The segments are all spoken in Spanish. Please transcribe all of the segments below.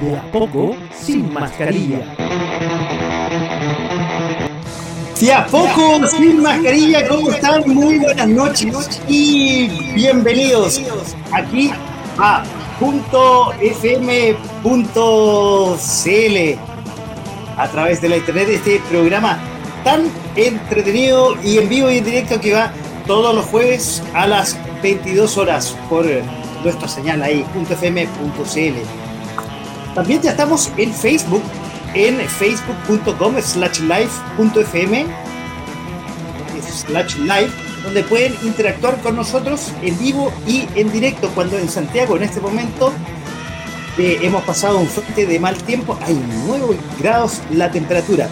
De a poco, sin mascarilla. De a poco, sin mascarilla, ¿cómo están? Muy buenas noches y bienvenidos aquí a .fm.cl a través de la internet este programa tan entretenido y en vivo y en directo que va todos los jueves a las 22 horas por nuestra señal ahí, .fm.cl. También ya estamos en Facebook, en facebook.com slash live.fm slash live, donde pueden interactuar con nosotros en vivo y en directo, cuando en Santiago en este momento eh, hemos pasado un frente de mal tiempo, hay 9 grados la temperatura.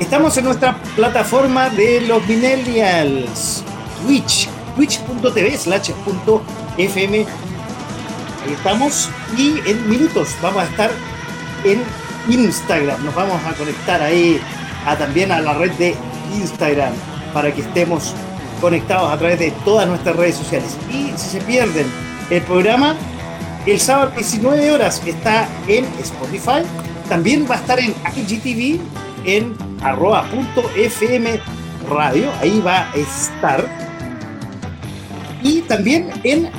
Estamos en nuestra plataforma de los millennials, Twitch, twitch.tv slash fm. Ahí estamos y en minutos vamos a estar en Instagram. Nos vamos a conectar ahí a, también a la red de Instagram para que estemos conectados a través de todas nuestras redes sociales. Y si se pierden el programa, el sábado 19 horas está en Spotify. También va a estar en IGTV en arroba.fm radio. Ahí va a estar. Y también en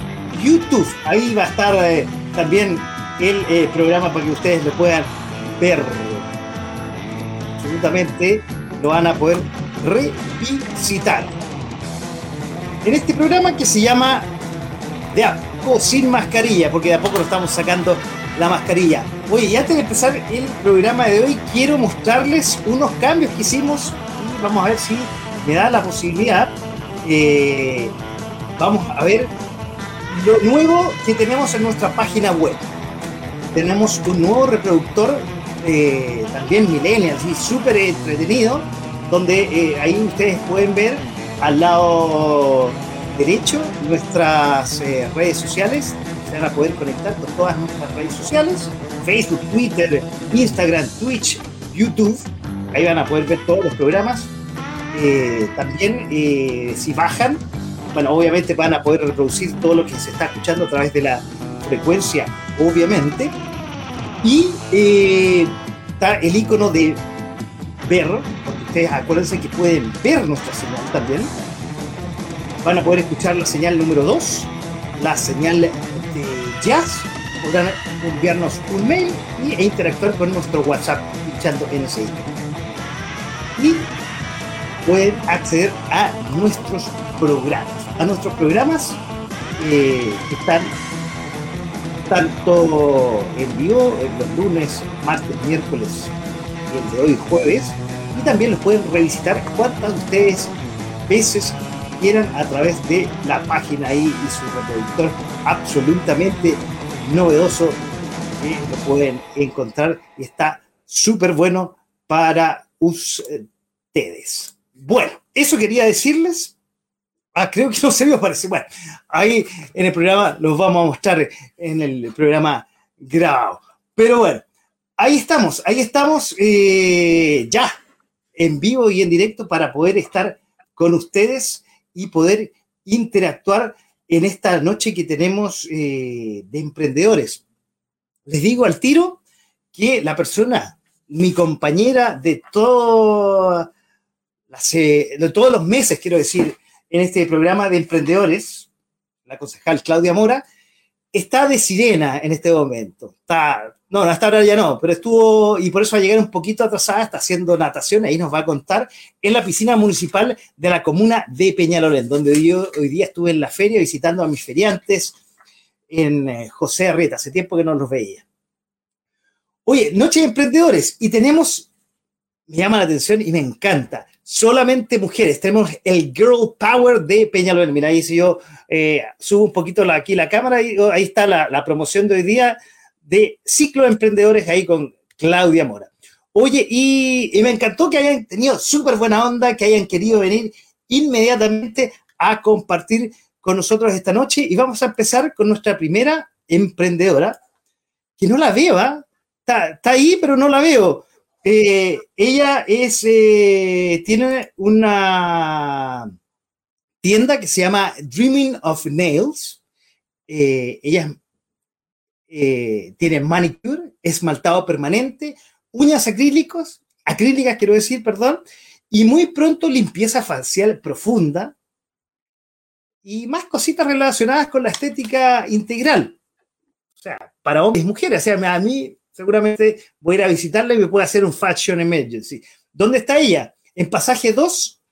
YouTube. Ahí va a estar eh, también el eh, programa para que ustedes lo puedan ver. Absolutamente lo van a poder revisitar. En este programa que se llama De a poco sin mascarilla, porque de a poco lo estamos sacando la mascarilla. Oye, y antes de empezar el programa de hoy, quiero mostrarles unos cambios que hicimos vamos a ver si me da la posibilidad. Eh, vamos a ver lo nuevo que tenemos en nuestra página web. Tenemos un nuevo reproductor, eh, también millennials y súper entretenido, donde eh, ahí ustedes pueden ver al lado derecho nuestras eh, redes sociales. Se van a poder conectar con todas nuestras redes sociales: Facebook, Twitter, Instagram, Twitch, YouTube. Ahí van a poder ver todos los programas. también, si bajan, bueno, obviamente van a poder reproducir todo lo que se está escuchando a través de la frecuencia, obviamente. Y eh, está el icono de ver, porque ustedes acuérdense que pueden ver nuestra señal también. Van a poder escuchar la señal número 2, la señal de jazz. Podrán enviarnos un mail e interactuar con nuestro WhatsApp pinchando en ese. Y pueden acceder a nuestros programas. A nuestros programas eh, que están tanto en vivo en los lunes, martes, miércoles y el de hoy jueves. Y también los pueden revisitar cuantas ustedes veces quieran a través de la página ahí y su reproductor absolutamente novedoso que lo pueden encontrar y está súper bueno para ustedes. Bueno, eso quería decirles. Ah, creo que no se me parece. Bueno, ahí en el programa los vamos a mostrar en el programa grabado. Pero bueno, ahí estamos, ahí estamos eh, ya en vivo y en directo para poder estar con ustedes y poder interactuar en esta noche que tenemos eh, de emprendedores. Les digo al tiro que la persona, mi compañera de todo de todos los meses, quiero decir, en este programa de emprendedores, la concejal Claudia Mora, está de sirena en este momento. No, hasta ahora ya no, pero estuvo, y por eso va a llegar un poquito atrasada, está haciendo natación, ahí nos va a contar, en la piscina municipal de la comuna de Peñalolén, donde yo hoy día estuve en la feria visitando a mis feriantes en eh, José Arrieta, hace tiempo que no los veía. Oye, Noche de Emprendedores, y tenemos, me llama la atención y me encanta, solamente mujeres. Tenemos el Girl Power de Peñalolén. Mira, ahí si yo eh, subo un poquito aquí la cámara, y, oh, ahí está la, promoción de hoy día de Ciclo de Emprendedores ahí con Claudia Mora. Oye, y, me encantó que hayan tenido súper buena onda, que hayan querido venir inmediatamente a compartir con nosotros esta noche. Y vamos a empezar con nuestra primera emprendedora, que no la veo, ¿ah? está, ahí, pero no la veo. Eh, ella eh, tiene una tienda que se llama Dreaming of Nails. Eh, ella tiene manicure, esmaltado permanente, uñas acrílicos, acrílicas quiero decir, perdón, y muy pronto limpieza facial profunda y más cositas relacionadas con la estética integral. O sea, para hombres y mujeres. O sea, a mí seguramente voy a ir a visitarla y me puede hacer un Fashion Emergency. ¿Dónde está ella? En pasaje 2,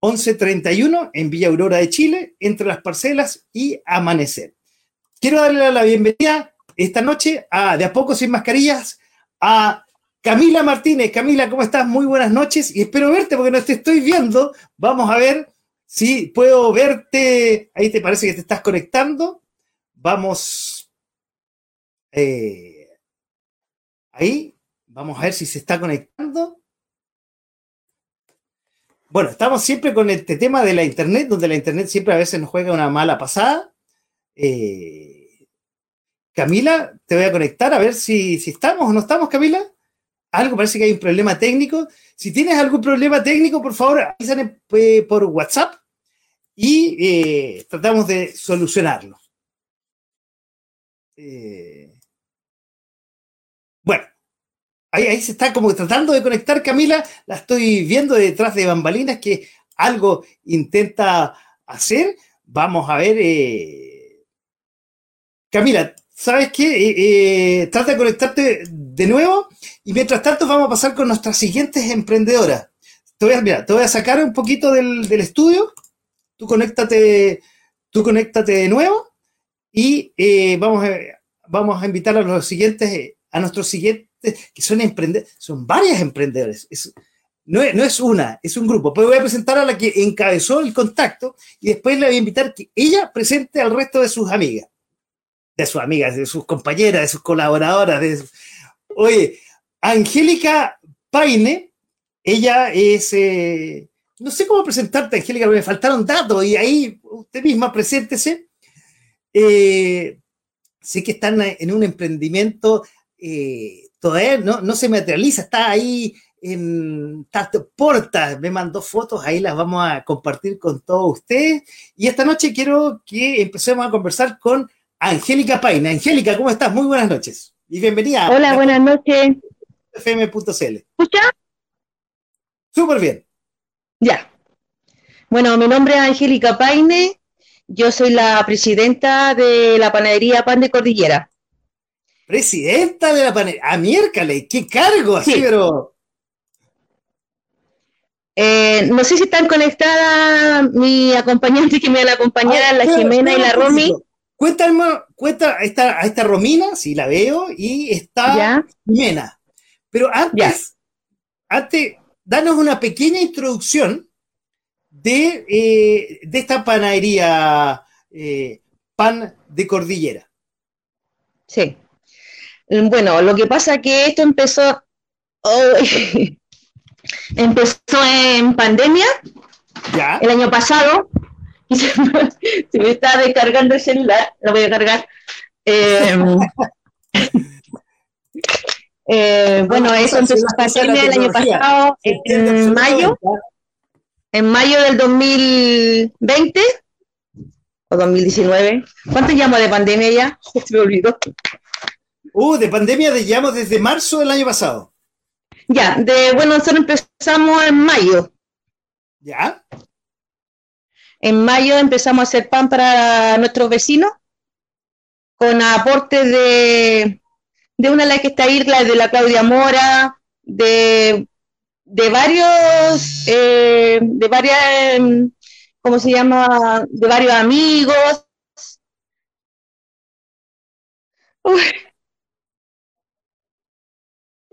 1131, en Villa Aurora de Chile, entre las parcelas y Amanecer. Quiero darle la bienvenida esta noche a De a poco sin mascarillas a Camila Martínez, Camila, ¿cómo estás? Muy buenas noches y espero verte porque no te estoy viendo. Vamos a ver si puedo verte. Ahí te parece que te estás conectando. Vamos. Eh, ahí. Vamos a ver si se está conectando. Bueno, estamos siempre con este tema de la Internet, donde la Internet siempre a veces nos juega una mala pasada. Eh, Camila, te voy a conectar a ver si, si estamos o no estamos, Camila algo, parece que hay un problema técnico. Si tienes algún problema técnico, por favor, avísame eh, por WhatsApp y eh, tratamos de solucionarlo. Ahí, ahí, se está como tratando de conectar Camila. La estoy viendo detrás de bambalinas que algo intenta hacer. Vamos a ver. Camila, ¿sabes qué? trata de conectarte de nuevo y mientras tanto vamos a pasar con nuestras siguientes emprendedoras. Te voy a, mira, te voy a sacar un poquito del, estudio, tú conéctate, tú conéctate de nuevo y eh, vamos, a, vamos a invitar a los siguientes, a nuestros siguientes, que son emprendedores, son varias emprendedores. no, es, no, es, una, es un grupo. Pues voy a presentar a la que encabezó el contacto y después le voy a invitar que ella presente al resto de sus amigas, de sus amigas, de sus compañeras, de sus colaboradoras. Oye, Angélica Paine, ella es, eh, no sé cómo presentarte, Angélica, me faltaron datos y ahí usted misma preséntese. Eh, sé que están en un emprendimiento, eh, todavía no, no, se materializa, está ahí en Porta, me mandó fotos, ahí las vamos a compartir con todos ustedes. Y esta noche quiero que empecemos a conversar con Angélica Paine. Angélica, ¿cómo estás? Muy buenas noches y bienvenida. Hola, buenas noches fm.cl. ¿Escucha? Súper bien. Ya. Bueno, mi nombre es Angélica Paine. Yo soy la presidenta de la panadería Pan de Cordillera. Presidenta de la panadería. ¡A ah, miércoles! ¡Qué cargo! Así, pero. Eh, no sé si están conectadas mi acompañante que me la acompañara, la Jimena y la Romy. Cuéntame, cuenta a esta, a esta Romina, si la veo, y está Jimena. Pero antes, antes, danos una pequeña introducción de, eh, de esta panadería eh, Pan de Cordillera. Sí. Bueno, lo que pasa es que esto empezó, empezó en pandemia, ¿Ya? el año pasado, y se me, está descargando el celular, lo voy a cargar. Eh, eh, bueno, eso empezó a pasar el año pasado, en mayo, en mayo del 2020 o 2019. ¿Cuánto llamo de pandemia ya? Se me olvidó. Uh, de pandemia de desde marzo del año pasado. Ya, de bueno, nosotros empezamos en mayo. ¿Ya? En mayo empezamos a hacer pan para nuestros vecinos con aportes de de una la que está ahí, la de la Claudia Mora, de, de varios, eh, de varias, em, ¿cómo se llama? De varios amigos.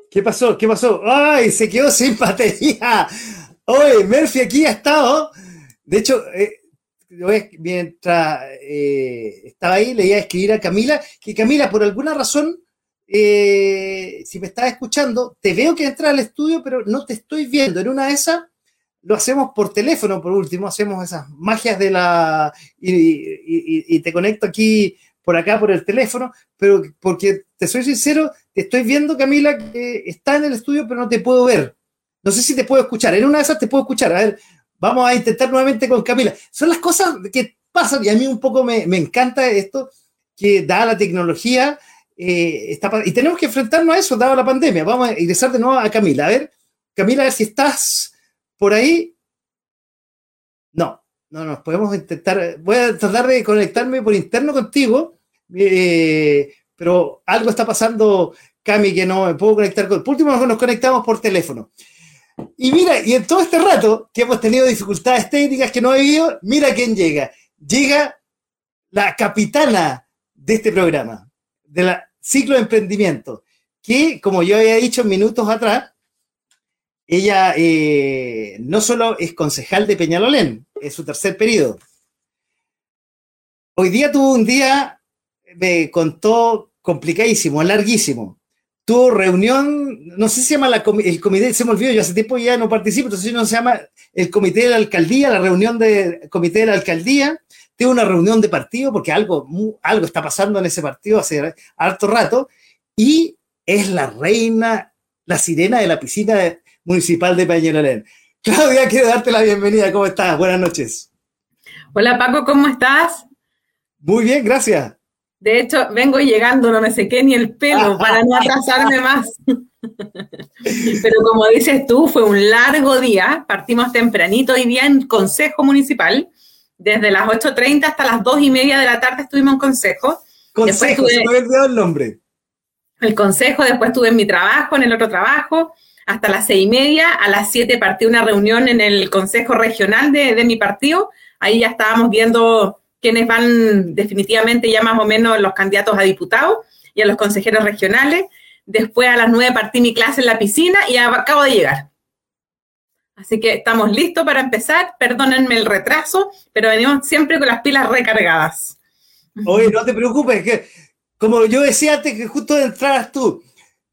¿Qué pasó? ¿Qué pasó? ¡Ay! Se quedó sin batería. Oye, Murphy aquí ha estado. De hecho, eh, mientras eh, estaba ahí, le iba a escribir a Camila que Camila, por alguna razón, eh, si me estás escuchando, te veo que entras al estudio, pero no te estoy viendo. En una de esas lo hacemos por teléfono, por último, hacemos esas magias de la... y, te conecto aquí por acá por el teléfono, pero porque te soy sincero, estoy viendo, Camila, que está en el estudio, pero no te puedo ver. No sé si te puedo escuchar. En una de esas te puedo escuchar. A ver, vamos a intentar nuevamente con Camila. Son las cosas que pasan y a mí un poco me, me encanta esto que da la tecnología eh, y tenemos que enfrentarnos a eso, dado la pandemia. Vamos a ingresar de nuevo a Camila. A ver, Camila, a ver si estás por ahí. No, no, no, podemos intentar. Voy a tratar de conectarme por interno contigo, eh, pero algo está pasando, Cami, que no me puedo conectar con. Por último, nos conectamos por teléfono. Y mira, y en todo este rato que hemos tenido dificultades técnicas que no he vivido, mira quién llega. Llega la capitana de este programa, de la ciclo de emprendimiento, que como yo había dicho minutos atrás, ella eh, no solo es concejal de Peñalolén, es su tercer periodo. Hoy día tuvo un día, me contó complicadísimo, larguísimo. Tuvo reunión, no sé si se llama el comité, se me olvidó, yo hace tiempo ya no participo, entonces no se llama el comité de la alcaldía, la reunión del comité de la alcaldía, tiene una reunión de partido porque algo, algo está pasando en ese partido hace harto rato y es la reina, la sirena de la piscina municipal de Peñalolén. Claudia, quiero darte la bienvenida. ¿Cómo estás? Buenas noches. Hola Paco, ¿cómo estás? Muy bien, gracias. De hecho, vengo llegando, no me sequé ni el pelo para no atrasarme más. Pero como dices tú, fue un largo día. Partimos tempranito hoy día en Consejo Municipal desde las 8.30 hasta las 2 y media de la tarde estuvimos en consejo. Consejo, se me olvidado el nombre. El consejo, después estuve en mi trabajo, en el otro trabajo, hasta las 6 y media. A las 7 partí una reunión en el consejo regional de, de mi partido. Ahí ya estábamos viendo quiénes van definitivamente ya más o menos los candidatos a diputados y a los consejeros regionales. Después a las 9 partí mi clase en la piscina y acabo de llegar. Así que estamos listos para empezar. Perdónenme el retraso, pero venimos siempre con las pilas recargadas. Oye, no te preocupes, que como yo decía antes que justo entraras tú,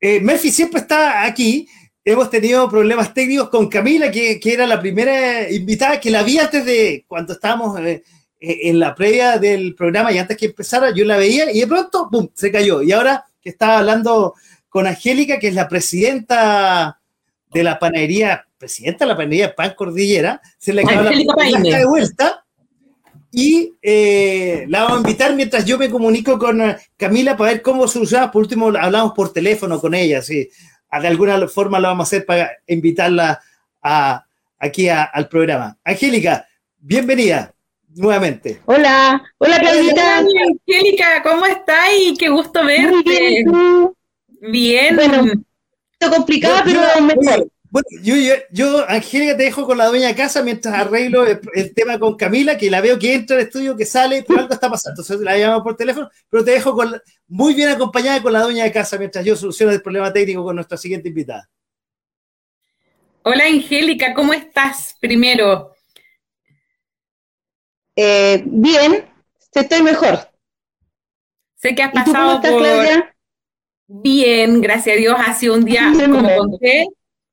eh, Murphy siempre está aquí. Hemos tenido problemas técnicos con Camila, que, era la primera invitada, que la vi antes de cuando estábamos eh, en la previa del programa y antes que empezara, yo la veía y de pronto, ¡pum!, se cayó. Y ahora que estaba hablando con Angélica, que es la presidenta de la panadería presidenta de la pandilla Pan Cordillera, se le acaba la, de vuelta y eh, la vamos a invitar mientras yo me comunico con eh, Camila para ver cómo se usaba. Por último, hablamos por teléfono con ella, sí. De alguna forma lo vamos a hacer para invitarla a, aquí al programa. Angélica, bienvenida nuevamente. Hola, hola Claudita. Angélica, ¿cómo estás? Y qué gusto verte. bien. Bueno, complicado, pero mejor. Bueno, yo, yo, Angélica, te dejo con la dueña de casa mientras arreglo el, tema con Camila, que la veo que entra al estudio, que sale, pero algo está pasando. Entonces la llamo por teléfono, pero te dejo con, muy bien acompañada con la dueña de casa mientras yo soluciono el problema técnico con nuestra siguiente invitada. Hola Angélica, ¿cómo estás primero? Eh, bien, estoy mejor. Sé que has pasado por... Bien, gracias a Dios, ha sido un día, como conté,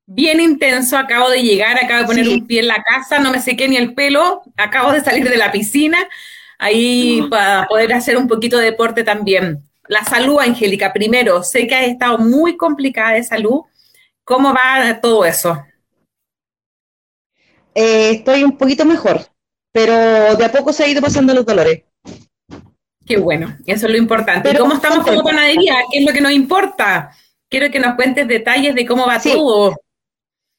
bien intenso, acabo de llegar, acabo de poner un pie en la casa, no me sequé ni el pelo, acabo de salir de la piscina, ahí para poder hacer un poquito de deporte también. La salud, Angélica, primero, sé que has estado muy complicada de salud. ¿Cómo va todo eso? Eh, estoy un poquito mejor, pero de a poco se ha ido pasando los dolores. Qué bueno, eso es lo importante. ¿Cómo estamos la panadería? ¿Qué es lo que nos importa? Quiero que nos cuentes detalles de cómo va todo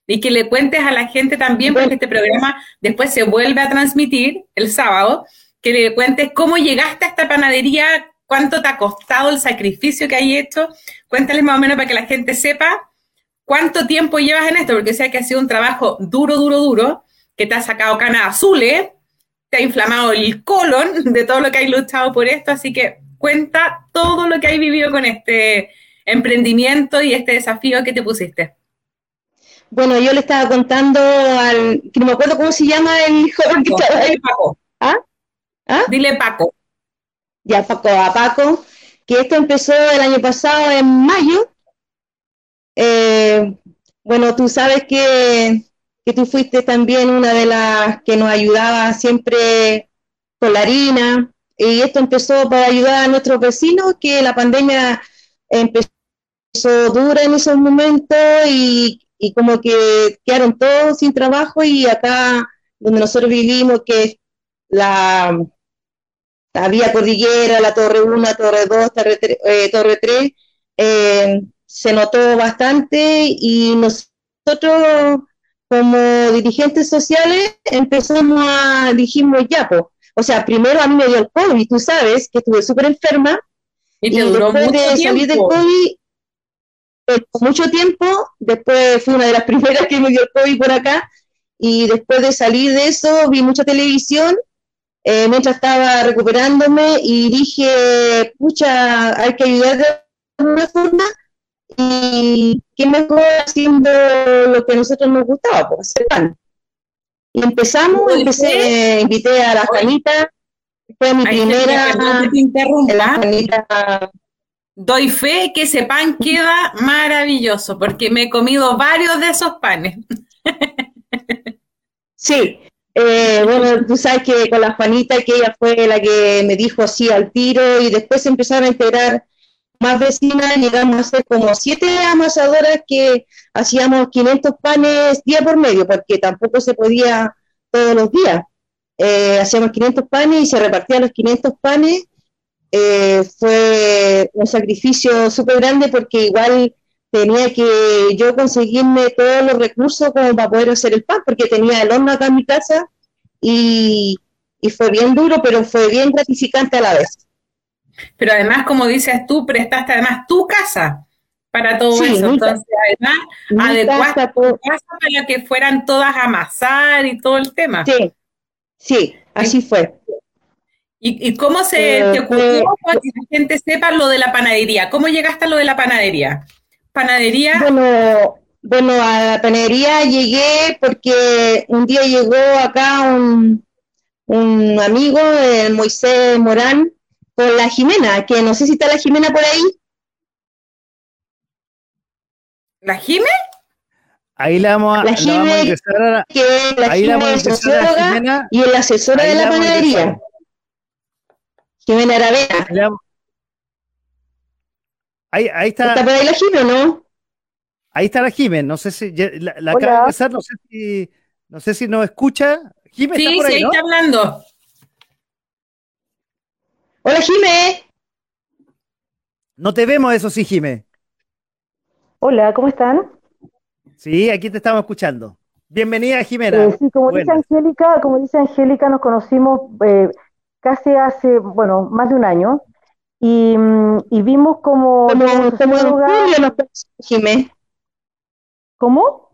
y que le cuentes a la gente también, porque este programa después se vuelve a transmitir el sábado, que le cuentes cómo llegaste a esta panadería, cuánto te ha costado el sacrificio que hay hecho. Cuéntales más o menos para que la gente sepa cuánto tiempo llevas en esto, porque sé que ha sido un trabajo duro, duro, duro, que te ha sacado canas azules, te ha inflamado el colon de todo lo que hay luchado por esto, así que cuenta todo lo que hay vivido con este emprendimiento y este desafío que te pusiste. Bueno, yo le estaba contando al, que no me acuerdo cómo se llama el joven que estaba ahí. Paco. ¿Ah? ¿Ah? Dile Paco. Ya, Paco, a Paco. que esto empezó el año pasado en mayo. Eh, bueno, tú sabes que, que tú fuiste también una de las que nos ayudaba siempre con la harina, y esto empezó para ayudar a nuestros vecinos, que la pandemia empezó dura en esos momentos y, y como que quedaron todos sin trabajo y acá donde nosotros vivimos, que es la, la vía cordillera, la torre 1, torre 2, torre 3, eh, torre 3 eh, se notó bastante y nosotros como dirigentes sociales empezamos a, dijimos ya, pues, o sea, primero a mí me dio el COVID, tú sabes que estuve súper enferma. Y, después de salir del COVID, eh, mucho tiempo, después fui una de las primeras que me dio el COVID por acá, y después de salir de eso vi mucha televisión eh, mientras estaba recuperándome y dije, pucha, hay que ayudar de alguna forma y qué mejor haciendo lo que a nosotros nos gustaba, pues hacer pan. Y empezamos, empecé, invité a la Juanita, fue mi primera. Doy fe que ese pan queda maravilloso, porque me he comido varios de esos panes. sí, eh, bueno, tú sabes que con la Juanita, que ella fue la que me dijo así al tiro, y después empezaron a integrar más vecinas, llegamos a ser como siete amasadoras que hacíamos 500 panes día por medio, porque tampoco se podía todos los días. Eh, hacíamos 500 panes y se repartían los 500 panes. Eh, fue un sacrificio súper grande porque igual tenía que yo conseguirme todos los recursos como para poder hacer el pan, porque tenía el horno acá en mi casa y, y fue bien duro, pero fue bien gratificante a la vez. Pero además, como dices tú, prestaste además tu casa para todo eso. Entonces, además, adecuaste tu casa para que fueran todas a amasar y todo el tema. Sí, sí, así fue. ¿Y, cómo se eh, te ocurrió para que la gente sepa lo de la panadería? ¿Cómo llegaste a lo de la panadería? ¿Panadería? Bueno, bueno, a la panadería llegué porque un día llegó acá un, un amigo, el Moisés Morán, con la Jimena, que no sé si está la Jimena por ahí. ¿La Jime? Ahí la vamos a, la Jime, a ingresar a la, que la ahí Jime la es socióloga y la asesora de la, panadería. Jimena Aravena. Ahí, ahí está. ¿Está por ahí la Jime o no? Ahí está la Jime, no sé si la, la acaba de empezar, no sé si no sé si nos escucha. Jime sí, está por ahí, sí, ahí está hablando. Hola, Jime. No te vemos, eso sí, Jime. Hola, ¿cómo están? Sí, aquí te estamos escuchando. Bienvenida, Jimena. Eh, sí, como dice Angélica, como dice Angélica, nos conocimos eh, casi hace, bueno, más de un año y, mm, vimos como... Como, como en julio nos Jimé. ¿Cómo?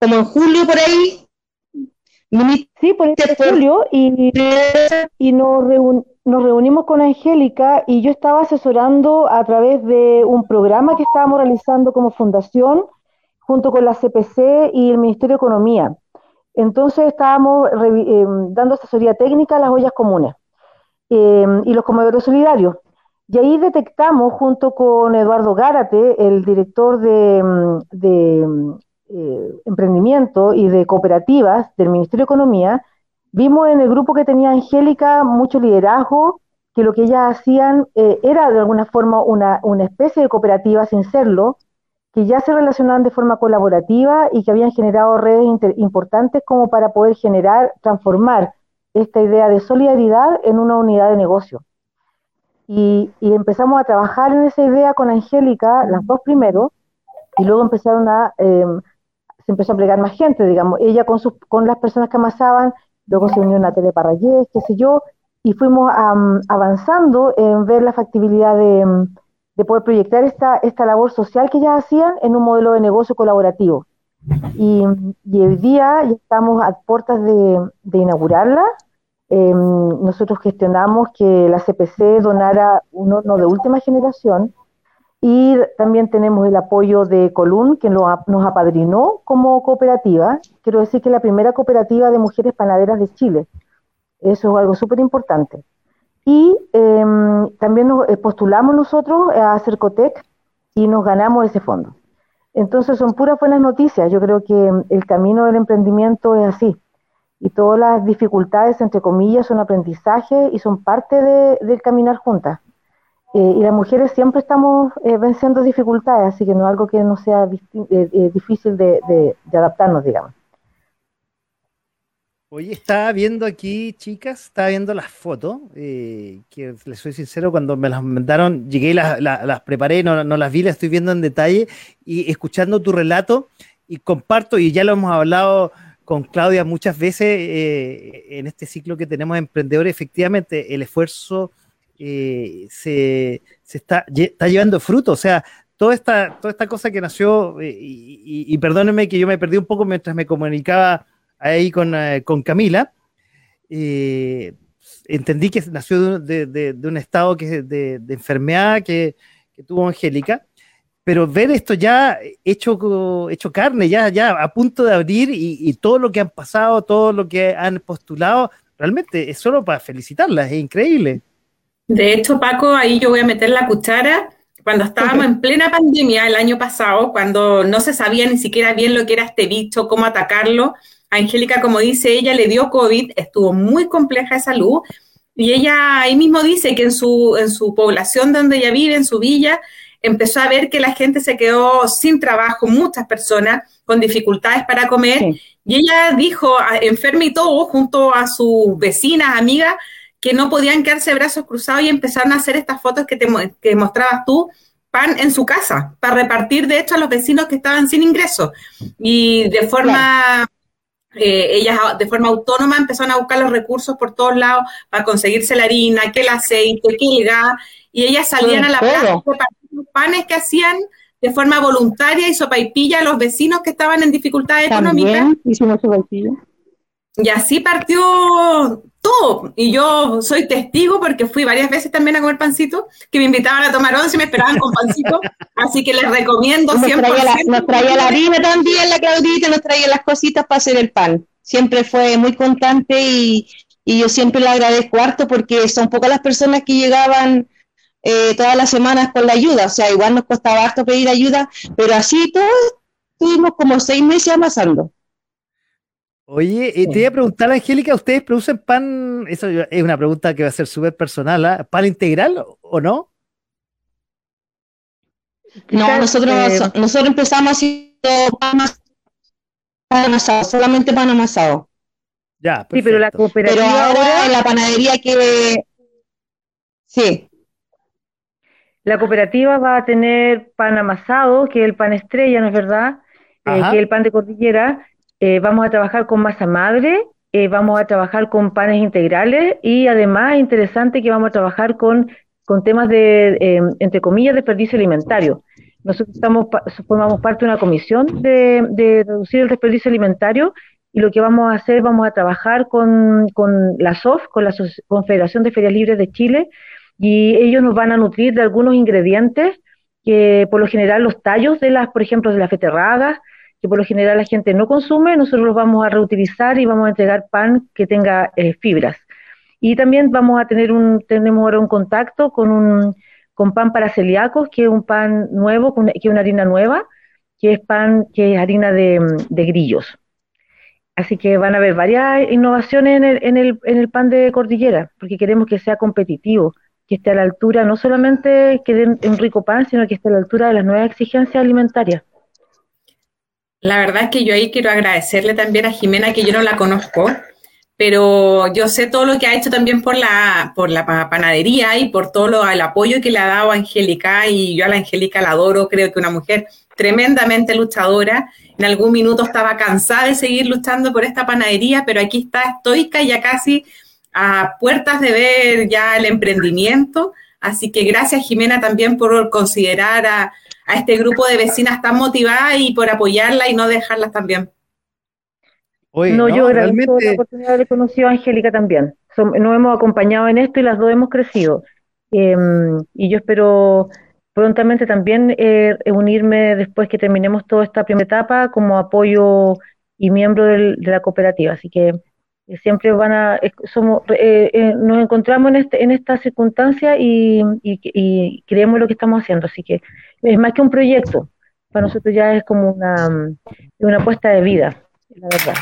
Como en julio por ahí. Sí, por este julio y, y nos reunimos nos reunimos con Angélica y yo estaba asesorando a través de un programa que estábamos realizando como fundación junto con la CPC y el Ministerio de Economía. Entonces estábamos eh, dando asesoría técnica a las ollas comunes eh, y los comedores solidarios. Y ahí detectamos, junto con Eduardo Gárate, el director de, mm, eh, emprendimiento y de cooperativas del Ministerio de Economía, Vimos en el grupo que tenía Angélica mucho liderazgo, que lo que ellas hacían eh, era de alguna forma una, especie de cooperativa sin serlo, que ya se relacionaban de forma colaborativa y que habían generado redes importantes como para poder generar, transformar esta idea de solidaridad en una unidad de negocio. Y, empezamos a trabajar en esa idea con Angélica, las dos primero, y luego empezaron a, em, se empezó a plegar más gente, digamos, ella con, sus, con las personas que amasaban luego se unió Natalia Parrayés, qué sé yo, y fuimos avanzando en ver la factibilidad de, poder proyectar esta, esta labor social que ya hacían en un modelo de negocio colaborativo. Y, hoy día ya estamos a puertas de, inaugurarla. Em, nosotros gestionamos que la CPC donara un horno de última generación y también tenemos el apoyo de Colún, que nos apadrinó como cooperativa. Quiero decir que la primera cooperativa de mujeres panaderas de Chile. Eso es algo súper importante. Y em, también nos postulamos nosotros a Cercotec y nos ganamos ese fondo. Entonces son puras buenas noticias. Yo creo que el camino del emprendimiento es así. Y todas las dificultades, entre comillas, son aprendizaje y son parte del caminar juntas. Eh, y las mujeres siempre estamos eh, venciendo dificultades, así que no es algo que no sea eh, difícil de, adaptarnos, digamos. Oye, estaba viendo aquí, chicas, estaba viendo las fotos, que les soy sincero, cuando me las mandaron, llegué, las, las, preparé, no, no, las vi, las estoy viendo en detalle y escuchando tu relato y comparto, y ya lo hemos hablado con Claudia muchas veces en este ciclo que tenemos de emprendedores, efectivamente el esfuerzo eh, se, está, está, llevando fruto. O sea, toda esta, toda esta cosa que nació, eh, y, perdónenme que yo me perdí un poco mientras me comunicaba ahí con, eh, Camila, entendí que nació de, un estado que, de, enfermedad que, tuvo Angélica, pero ver esto ya hecho, hecho carne, ya, ya a punto de abrir y, todo lo que han pasado, todo lo que han postulado, realmente es solo para felicitarlas, es increíble. De hecho, Paco, ahí yo voy a meter la cuchara. Cuando estábamos en plena pandemia el año pasado, cuando no se sabía ni siquiera bien lo que era este bicho, cómo atacarlo, a Angélica, como dice ella, le dio COVID, estuvo muy compleja de salud, y ella ahí mismo dice que en su, en su población donde ella vive, en su villa, empezó a ver que la gente se quedó sin trabajo, muchas personas con dificultades para comer, y ella dijo, enferma y todo, junto a sus vecinas, amigas, que no podían quedarse brazos cruzados y empezaron a hacer estas fotos que te que mostrabas tú, pan en su casa, para repartir de hecho a los vecinos que estaban sin ingresos. Y de forma, eh, ellas de forma autónoma empezaron a buscar los recursos por todos lados para conseguirse la harina, que el aceite, que el gas, y ellas salían a la plaza los panes que hacían de forma voluntaria y sopaipilla a los vecinos que estaban en dificultades económicas. Hicimos y así partió todo. Y yo soy testigo porque fui varias veces también a comer pancito, que me invitaban a tomar once y me esperaban con pancito. Así que les recomiendo nos Traía la, nos traía la harina también, la Claudita, nos traía las cositas para hacer el pan. Siempre fue muy constante y, yo siempre le agradezco harto porque son pocas las personas que llegaban eh, todas las semanas con la ayuda. O sea, igual nos costaba harto pedir ayuda, pero así todos estuvimos como seis meses amasando. Oye, eh, te iba a preguntar, Angélica, ¿ustedes producen pan? Eso es una pregunta que va a ser súper personal, ¿ah? ¿Pan integral o no? No, nosotros, eh, nosotros empezamos haciendo pan, amasado, solamente pan amasado. Ya, Sí, pero la cooperativa pero ahora en la panadería que... Sí. La cooperativa va a tener pan amasado, que es el pan estrella, ¿no es verdad? Eh, que es el pan de cordillera, eh, vamos a trabajar con masa madre, eh, vamos a trabajar con panes integrales y además es interesante que vamos a trabajar con, con temas de, em, entre comillas, desperdicio alimentario. Nosotros estamos, formamos parte de una comisión de, reducir el desperdicio alimentario y lo que vamos a hacer, vamos a trabajar con, con la SOF, con la Confederación de Ferias Libres de Chile, y ellos nos van a nutrir de algunos ingredientes que por lo general los tallos de las, por ejemplo, de las feterradas, que por lo general la gente no consume, nosotros los vamos a reutilizar y vamos a entregar pan que tenga eh, fibras. Y también vamos a tener un, tenemos ahora un contacto con un con pan para celíacos, que es un pan nuevo, que es una harina nueva, que es pan, que es harina de, grillos. Así que van a haber varias innovaciones en el, en, el, en el pan de cordillera, porque queremos que sea competitivo, que esté a la altura, no solamente que den un rico pan, sino que esté a la altura de las nuevas exigencias alimentarias. La verdad es que yo ahí quiero agradecerle también a Jimena, que yo no la conozco, pero yo sé todo lo que ha hecho también por la, por la panadería y por todo lo, el apoyo que le ha dado a Angélica, y yo a la Angélica la adoro, creo que una mujer tremendamente luchadora. En algún minuto estaba cansada de seguir luchando por esta panadería, pero aquí está estoica ya casi a puertas de ver ya el emprendimiento. Así que gracias Jimena también por considerar a, a este grupo de vecinas tan motivadas y por apoyarla y no dejarlas también. no, yo agradezco la oportunidad de conocer a Angélica también. nos hemos acompañado en esto y las dos hemos crecido. Em, y yo espero prontamente también eh, unirme después que terminemos toda esta primera etapa como apoyo y miembro de la cooperativa. Así que siempre van a, somos, nos encontramos en, este, en esta circunstancia y, y, creemos lo que estamos haciendo. Así que es más que un proyecto, para nosotros ya es como una, una apuesta de vida, la verdad.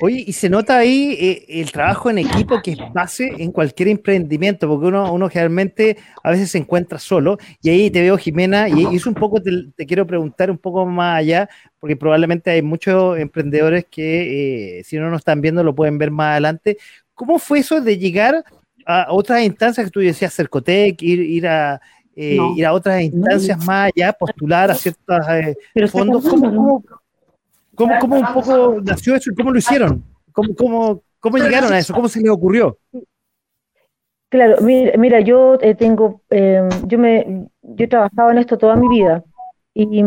Oye, y se nota ahí eh, el trabajo en equipo que es base en cualquier emprendimiento, porque uno, uno generalmente a veces se encuentra solo, y ahí te veo, Jimena, y, es un poco, te, quiero preguntar un poco más allá, porque probablemente hay muchos emprendedores que eh, si no nos están viendo lo pueden ver más adelante. ¿Cómo fue eso de llegar a otras instancias que tú decías, Cercotec, ir, ir a... Eh, ir a otras instancias más allá, postular a ciertos fondos. ¿Cómo, ¿Cómo, ¿Cómo, un poco nació eso y cómo lo hicieron? ¿Cómo, cómo, cómo llegaron a eso? ¿Cómo se les ocurrió? Claro, mira, mira yo eh, tengo, eh, yo me, yo he trabajado en esto toda mi vida y,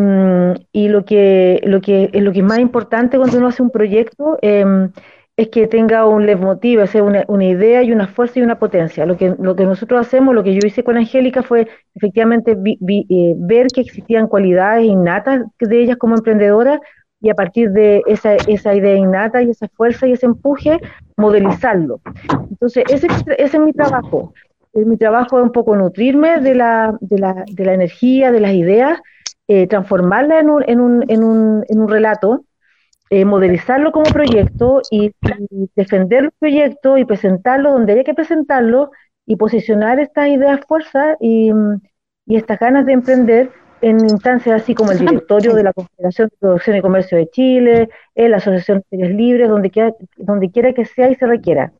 y lo que, lo que, lo que es más importante cuando uno hace un proyecto em, es que tenga un leitmotiv, o sea, una, una, idea y una fuerza y una potencia. Lo que, lo que nosotros hacemos, lo que yo hice con Angélica fue efectivamente eh, ver que existían cualidades innatas de ellas como emprendedoras y a partir de esa, esa idea innata y esa fuerza y ese empuje, modelizarlo. Entonces, ese, ese es mi trabajo. Mi trabajo es un poco nutrirme de la, de la, de la energía, de las ideas, eh, transformarla en un, en, un, en, un, en un relato, eh, modelizarlo como proyecto y, defender el proyecto y presentarlo donde haya que presentarlo y posicionar estas ideas fuerzas y, y estas ganas de emprender en instancias así como el directorio de la Confederación de Producción y Comercio de Chile, la Asociación de Ferias Libres, donde quiera, donde quiera que sea y se requiera.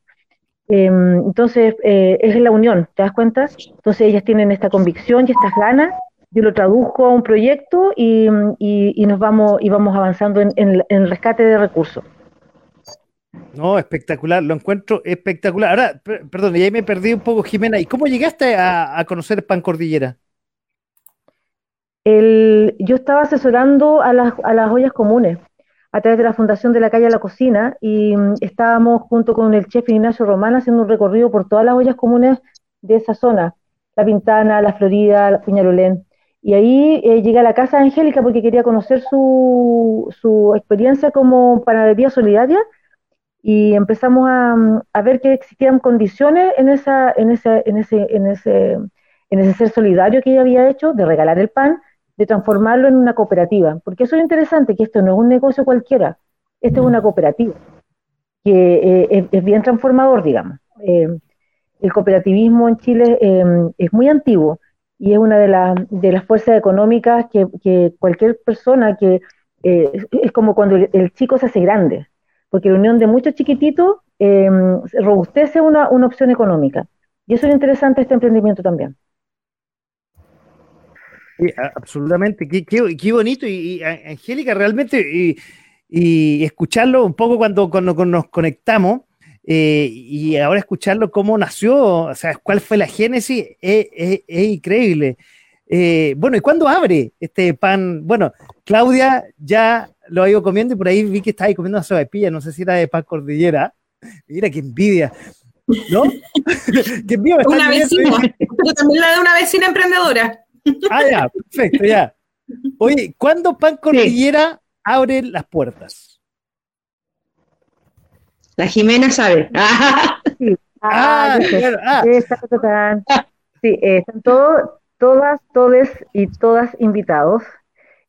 Em, entonces, eh, es la unión, ¿te das cuenta? Entonces, ellas tienen esta convicción y estas ganas. Yo lo traduzco a un proyecto y, y, nos vamos, y vamos avanzando en, el rescate de recursos. No, espectacular, lo encuentro espectacular. Ahora, perdón, ya me perdí un poco, Jimena. ¿Y cómo llegaste a, a conocer Pan Cordillera? yo estaba asesorando a las, a las ollas comunes a través de la Fundación de la Calle a la Cocina y mm, estábamos junto con el chef Ignacio Román haciendo un recorrido por todas las ollas comunes de esa zona, La Pintana, La Florida, la Piñarolén. Y ahí eh, llegué a la casa de Angélica porque quería conocer su, su experiencia como panadería solidaria y empezamos a, mm, a, ver que existían condiciones en, esa, en, ese, en, ese, en, ese, en ese ser solidario que ella había hecho de regalar el pan de transformarlo en una cooperativa, porque eso es interesante, que esto no es un negocio cualquiera, esto es una cooperativa, que eh, es, bien transformador, digamos. Eh, el cooperativismo en Chile eh, es muy antiguo y es una de, de las fuerzas económicas que, cualquier persona que es como cuando el, chico se hace grande, porque la unión de muchos chiquititos robustece una, una opción económica. Y eso es interesante este emprendimiento también absolutamente, qué, bonito. Y, Angélica, realmente, y, escucharlo un poco cuando, nos conectamos, eh, y ahora escucharlo cómo nació, o sea, cuál fue la génesis, es, increíble. Eh, bueno, ¿y cuándo abre este pan? Bueno, Claudia ya lo ha ido comiendo y por ahí vi que estaba ahí comiendo una pilla, no sé si era de pan cordillera. Mira qué envidia. ¿No? qué envidia. Una vecina. Yo también la de una vecina emprendedora. Ah, ya, perfecto, ya. Oye, ¿cuándo Pan Cordillera abre las puertas? La Jimena sabe. Ah, claro. Ah. Sí, están todos, todas, todes y todas invitados.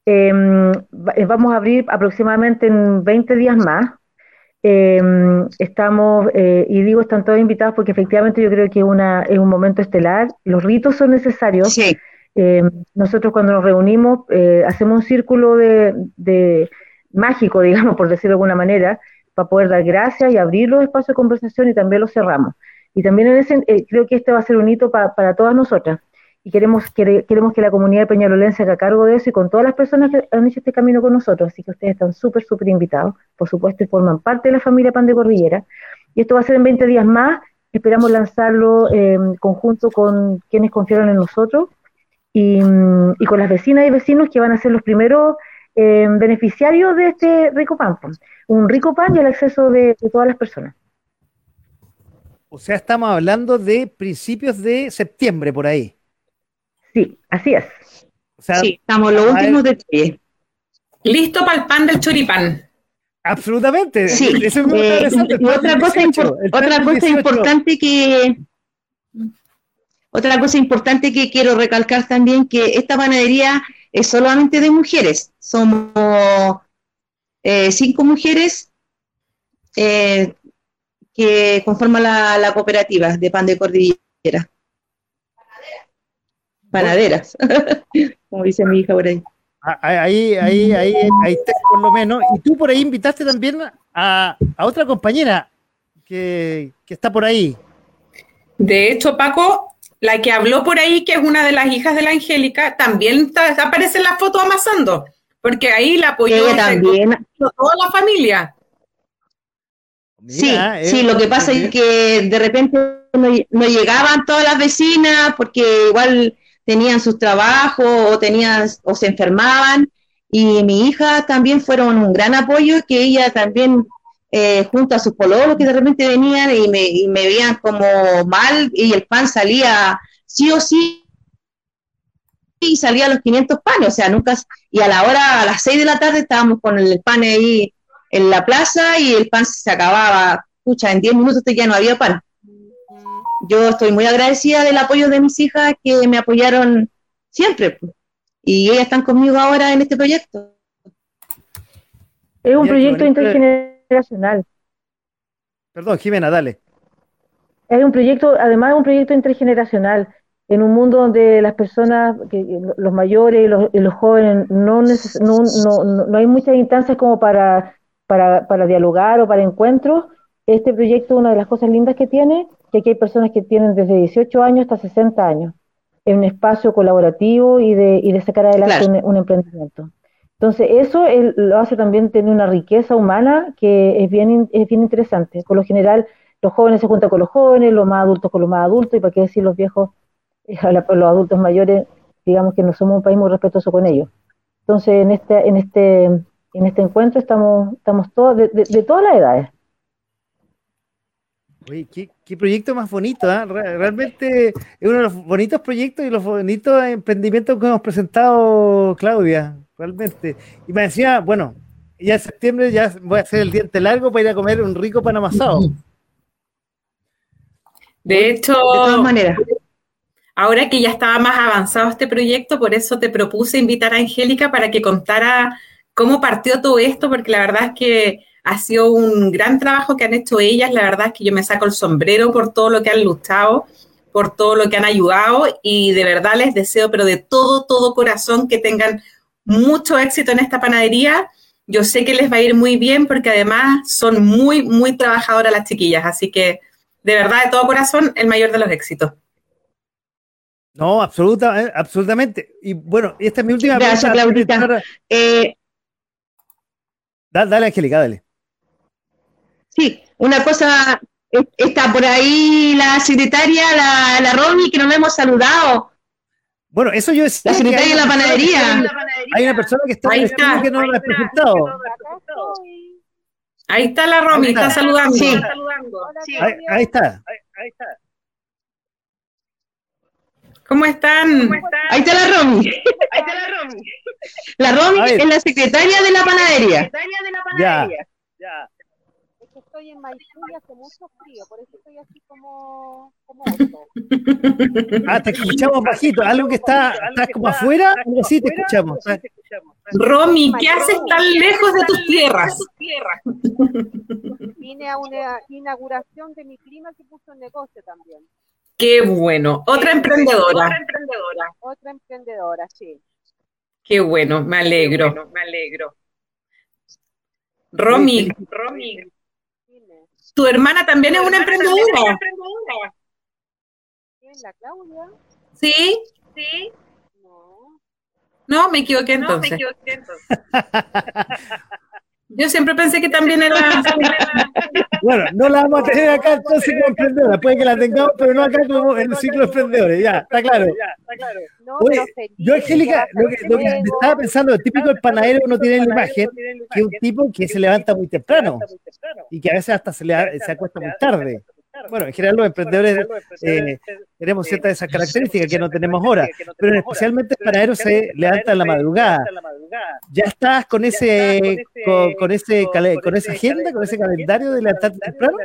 Em, eh, vamos a abrir aproximadamente en 20 días más. Em, estamos, eh, y digo, están todos invitados porque efectivamente yo creo que una, es un momento estelar. Los ritos son necesarios. Sí. Eh, nosotros cuando nos reunimos eh, hacemos un círculo de, mágico, digamos, por decirlo de alguna manera, para poder dar gracias y abrir los espacios de conversación y también los cerramos. Y también en ese, eh, creo que este va a ser un hito para todas nosotras. Y queremos, queremos que la comunidad de Peñalolén se haga cargo de eso y con todas las personas que han hecho este camino con nosotros. Así que ustedes están súper, súper invitados. Por supuesto, y forman parte de la familia Pan de Cordillera. Y esto va a ser en 20 días más. Esperamos lanzarlo en conjunto con quienes confiaron en nosotros y, con las vecinas y vecinos que van a ser los primeros eh, beneficiarios de este rico pan. Un rico pan y el acceso de, todas las personas. O sea, estamos hablando de principios de septiembre por ahí. Sí, así es. sí, estamos los últimos detalles. Listo para el pan del choripán. Absolutamente. Sí. Eso es muy eh. Y otra cosa, otra cosa importante que otra cosa importante que quiero recalcar también que esta panadería es solamente de mujeres. Somos eh, cinco mujeres eh, que conforman la, cooperativa de pan de cordillera. Panaderas, como dice mi hija por ahí. Ah, ahí, ahí, ahí, ahí está por lo menos. Y tú por ahí invitaste también a, otra compañera que, que, está por ahí. De hecho, Paco, la que habló por ahí, que es una de las hijas de la Angélica, también aparece en la foto amasando, porque ahí la apoyó también. toda la familia. sí, eh, sí, lo que pasa es que de repente no, llegaban todas las vecinas porque igual tenían sus trabajos o tenían o se enfermaban y mi hija también fueron un gran apoyo que ella también eh, junto a sus pololos que de repente venían y me, y me veían como mal y el pan salía sí o sí y salía a los 500 panes, o sea, nunca, y a la hora, a las 6 de la tarde estábamos con el pan ahí en la plaza y el pan se acababa, escucha, en 10 minutos ya no había pan. Yo estoy muy agradecida del apoyo de mis hijas que me apoyaron siempre y ellas están conmigo ahora en este proyecto. Es un proyecto intergeneracional intergeneracional. Perdón, Jimena, dale. Es un proyecto, además es un proyecto intergeneracional, en un mundo donde las personas, los mayores y los, jóvenes, no, no, no, hay muchas instancias como para, para, para dialogar o para encuentros. Este proyecto, una de las cosas lindas que tiene, que aquí hay personas que tienen desde 18 años hasta 60 años, en un espacio colaborativo y de, y de sacar adelante un emprendimiento. Entonces, eso lo hace también tener una riqueza humana que es bien, es bien interesante. Por lo general, los jóvenes se juntan con los jóvenes, los más adultos con los más adultos, y para qué decir los viejos, eh, los adultos mayores, digamos que no somos un país muy respetuoso con ellos. Entonces, en este, en este, en este encuentro estamos, estamos todos, de, todas las edades. Oye, qué, proyecto más bonito, ¿eh? realmente es uno de los bonitos proyectos y los bonitos emprendimientos que hemos presentado, Claudia realmente. Y me decía, bueno, ya en septiembre ya voy a hacer el diente largo para ir a comer un rico pan amasado. De hecho, de todas maneras. Ahora que ya estaba más avanzado este proyecto, por eso te propuse invitar a Angélica para que contara cómo partió todo esto, porque la verdad es que ha sido un gran trabajo que han hecho ellas. La verdad es que yo me saco el sombrero por todo lo que han luchado, por todo lo que han ayudado y de verdad les deseo, pero de todo, todo corazón, que tengan mucho éxito en esta panadería. Yo sé que les va a ir muy bien porque además son muy, muy trabajadoras las chiquillas. Así que, de verdad, de todo corazón, el mayor de los éxitos. No, absoluta, eh, absolutamente. Y bueno, esta es mi última Gracias, Claudita. Eh, dale, dale, Angélica, dale. Sí, una cosa, está por ahí la secretaria, la, la Romy, que nos hemos saludado. Bueno, eso yo es. La secretaria de la panadería. Hay una persona que está, ahí está. que no la ha presentado. Ahí está la Romy, está. saludando. Sí. Ahí, está. Ahí, está. ¿Cómo están? Ahí está la Romy. Ahí está la Romy. La Romy es la secretaria de la panadería. Secretaria de la panadería. Ya. ya estoy en Maipú y hace mucho frío, por eso estoy así como, como Ah, te escuchamos bajito, algo que está, estás como afuera, algo así te escuchamos. Romy, ¿qué haces tan lejos de tus tierras? Vine a una inauguración de mi prima que puso un negocio también. Qué bueno, otra emprendedora. Otra emprendedora. Otra emprendedora, sí. Qué bueno, me alegro. me alegro. Romy, Romy, tu hermana también es una emprendedora. ¿Quién, la Claudia? Sí. Sí. No. No, me equivoqué entonces. No, me equivoqué entonces. Yo siempre pensé que también era. bueno, no la vamos a tener acá entonces como emprendedora. Puede que la tengamos, pero no acá como en el ciclo de emprendedores. Ya, está claro. Oye, yo, Angélica, lo que, lo que estaba pensando, el típico del panadero uno tiene la imagen que es un tipo que se levanta muy temprano y que a veces hasta se, le, se acuesta muy tarde. Bueno, en general los emprendedores eh, tenemos ciertas de esas características que no tenemos ahora, pero especialmente para se levantan en la madrugada. ¿Ya estás con ese, con, ese, con esa agenda, con ese calendario de levantarte temprano?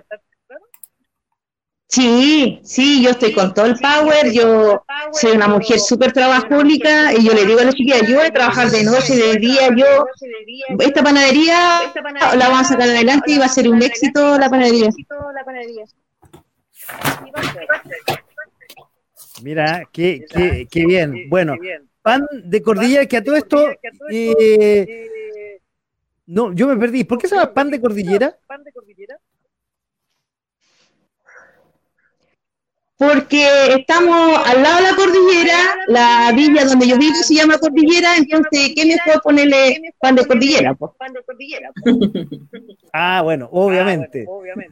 Sí, sí, yo estoy con todo el power, yo soy una mujer súper trabajólica y yo le digo a las chiquillas, yo voy a trabajar de noche, de día, yo, esta panadería la vamos a sacar adelante y va a ser un éxito la panadería. Mira, qué, qué, qué bien. Bueno, pan de cordillera, que a todo esto, eh, no, yo me perdí. ¿Por qué se llama pan de cordillera? Pan de cordillera. porque estamos al lado de la cordillera, la villa donde yo vivo se llama Cordillera, entonces, ¿qué mejor ponerle pan de cordillera? Pan de cordillera. Ah, bueno, obviamente. Bueno,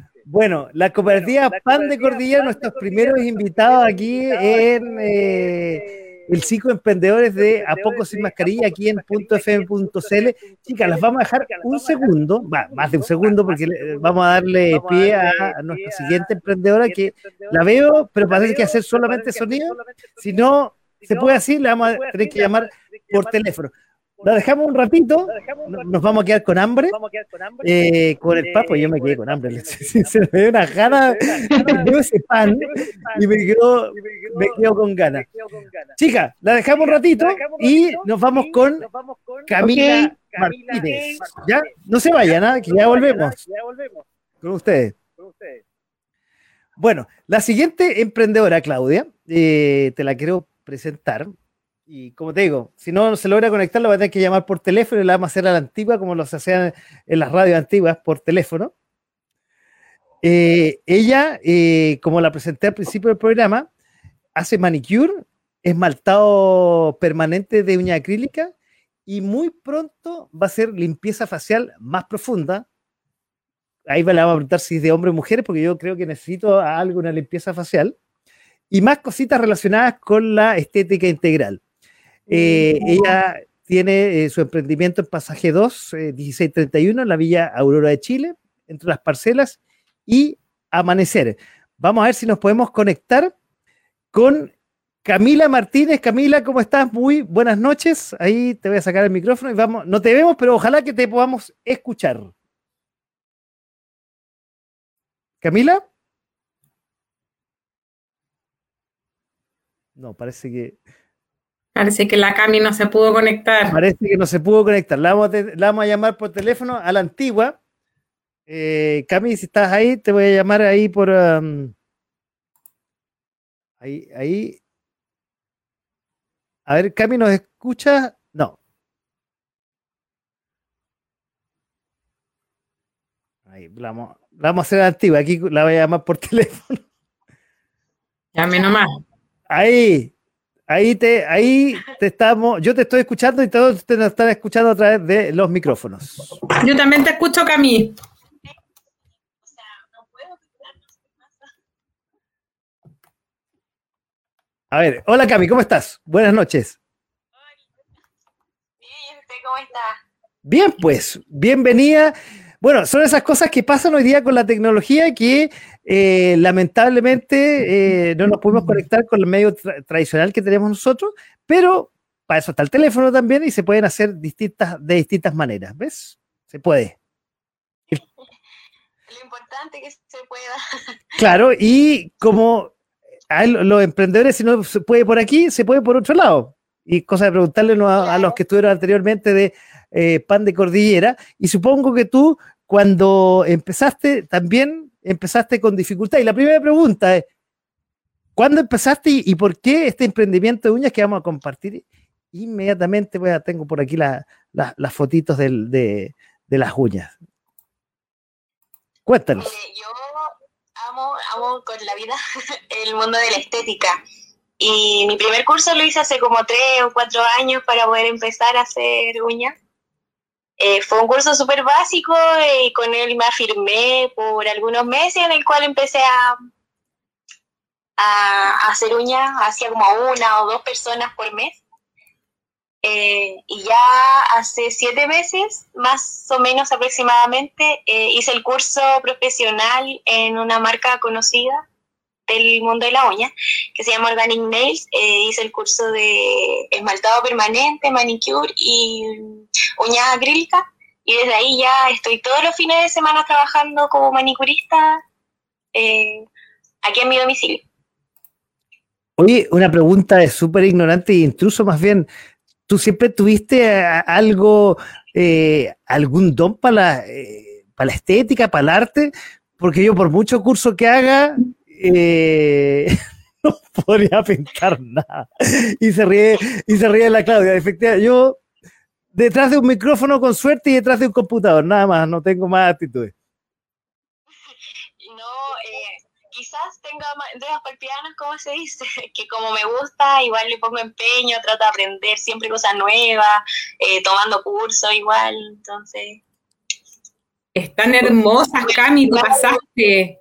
la cooperativa Pan de Cordillera, nuestros primeros invitados aquí en... Eh, el ciclo emprendedores de A Poco Sin Mascarilla aquí en .fm.cl. Chicas, las vamos a dejar un segundo, más de un segundo, porque vamos a darle pie a, nuestra siguiente emprendedora que la veo, pero parece que hacer solamente sonido. Si no se puede así, le vamos a tener que llamar por teléfono. La dejamos un ratito, nos vamos a quedar con hambre. Eh, con el papo, yo me quedé con hambre. Se me dio una gana, me ese pan y me quedo, me quedo con ganas. Chica, la dejamos un ratito y nos vamos con Camila Martínez. ¿Ya? No se vayan, nada, ¿ah? que ya volvemos. Con ustedes. Bueno, la siguiente emprendedora, Claudia, eh, te la quiero presentar. Y como te digo, si no se logra conectar, lo va a tener que llamar por teléfono y la vamos a hacer a la antigua, como lo hacían en las radios antiguas, por teléfono. Eh, ella, eh, como la presenté al principio del programa, hace manicure, esmaltado permanente de uña acrílica y muy pronto va a ser limpieza facial más profunda. Ahí le vamos a preguntar si es de hombre o mujer, porque yo creo que necesito algo, una limpieza facial. Y más cositas relacionadas con la estética integral. Eh, ella tiene eh, su emprendimiento en Pasaje 2, 1631, en la Villa Aurora de Chile, entre las parcelas y Amanecer. Vamos a ver si nos podemos conectar con Camila Martínez. Camila, ¿cómo estás? Muy buenas noches. Ahí te voy a sacar el micrófono y vamos, no te vemos, pero ojalá que te podamos escuchar. Camila. No, parece que Parece que la Cami no se pudo conectar. Parece que no se pudo conectar. La vamos a, llamar por teléfono a la antigua. Eh, Cami, si estás ahí, te voy a llamar ahí por. Um, ahí, ahí. A ver, Cami, ¿nos escucha? No. Ahí, la vamos, a hacer a la antigua. Aquí la voy a llamar por teléfono. Llame nomás. Ahí. Ahí te, ahí te estamos, yo te estoy escuchando y todos te están escuchando a través de los micrófonos. Yo también te escucho, Cami. A ver, hola Cami, ¿cómo estás? Buenas noches. Bien, ¿usted cómo está? Bien, pues, bienvenida. Bueno, son esas cosas que pasan hoy día con la tecnología que eh, lamentablemente eh, no nos podemos conectar con el medio tradicional que tenemos nosotros, pero para eso está el teléfono también y se pueden hacer distintas, de distintas maneras, ¿ves? Se puede. Lo importante es que se pueda. Claro, y como los emprendedores, si no se puede por aquí, se puede por otro lado. Y cosa de preguntarle a, los que estuvieron anteriormente de eh, pan de cordillera. Y supongo que tú cuando empezaste también empezaste con dificultad. Y la primera pregunta es, ¿cuándo empezaste y, por qué este emprendimiento de uñas que vamos a compartir? Inmediatamente, pues, tengo por aquí las fotitos de, las uñas. Cuéntanos. yo amo, amo con la vida el mundo de la estética. Y mi primer curso lo hice hace como tres o cuatro años para poder empezar a hacer uñas. Eh, fue un curso súper básico y con él me afirmé por algunos meses en el cual empecé a, hacer uñas, hacía como una o dos personas por mes. Eh, y ya hace siete meses, más o menos aproximadamente, eh, hice el curso profesional en una marca conocida del mundo de la uña, que se llama Organic Nails. Eh, hice el curso de esmaltado permanente, manicure y uña acrílica. Y desde ahí ya estoy todos los fines de semana trabajando como manicurista aquí en mi domicilio. Oye, una pregunta súper ignorante e intruso más bien. ¿Tú siempre tuviste eh, algo, eh, algún don para la, eh, para la estética, para el arte? Porque yo por mucho curso que haga, no podría pintar nada. Y se ríe, y se ríe la Claudia. Efectivamente, yo detrás de un micrófono con suerte y detrás de un computador, nada más, no tengo más actitudes. quizás tenga dedos palpianas, como se dice, que como me gusta, igual le pongo empeño, trato de aprender siempre cosas nuevas, eh, tomando cursos igual, entonces... Están hermosas, Cami, tú pasaste.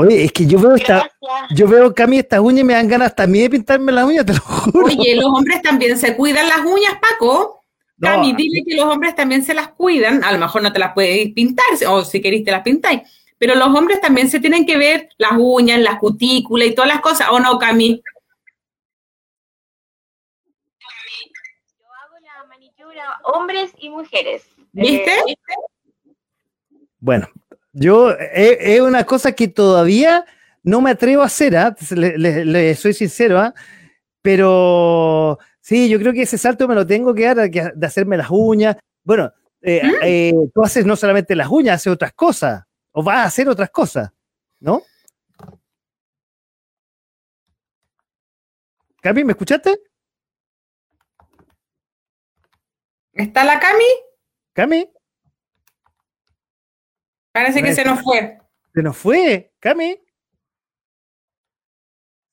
Oye, es que yo veo esta, yo veo Cami estas uñas y me dan ganas hasta a mí de pintarme las uñas, te lo juro. Oye, los hombres también se cuidan las uñas, Paco. Cami, dile que los hombres también se las cuidan, a lo mejor no te las puedes pintar, o si querés te las pintáis, pero los hombres también se tienen que ver las uñas, las cutículas y todas las cosas, ¿o no, Cami? Yo hago la manicura hombres y mujeres. ¿Viste? Eh, bueno, yo es una cosa que todavía no me atrevo a hacer, ¿ah? le, soy sincero, ¿ah? pero sí, yo creo que ese salto me lo tengo que dar de hacerme las uñas. Bueno, eh, ¿Mm? eh, tú haces no solamente las uñas, haces otras cosas o va a hacer otras cosas, ¿no? Cami, ¿me escuchaste? ¿Está la Cami? Cami. Parece que se nos fue. Se nos fue, Cami.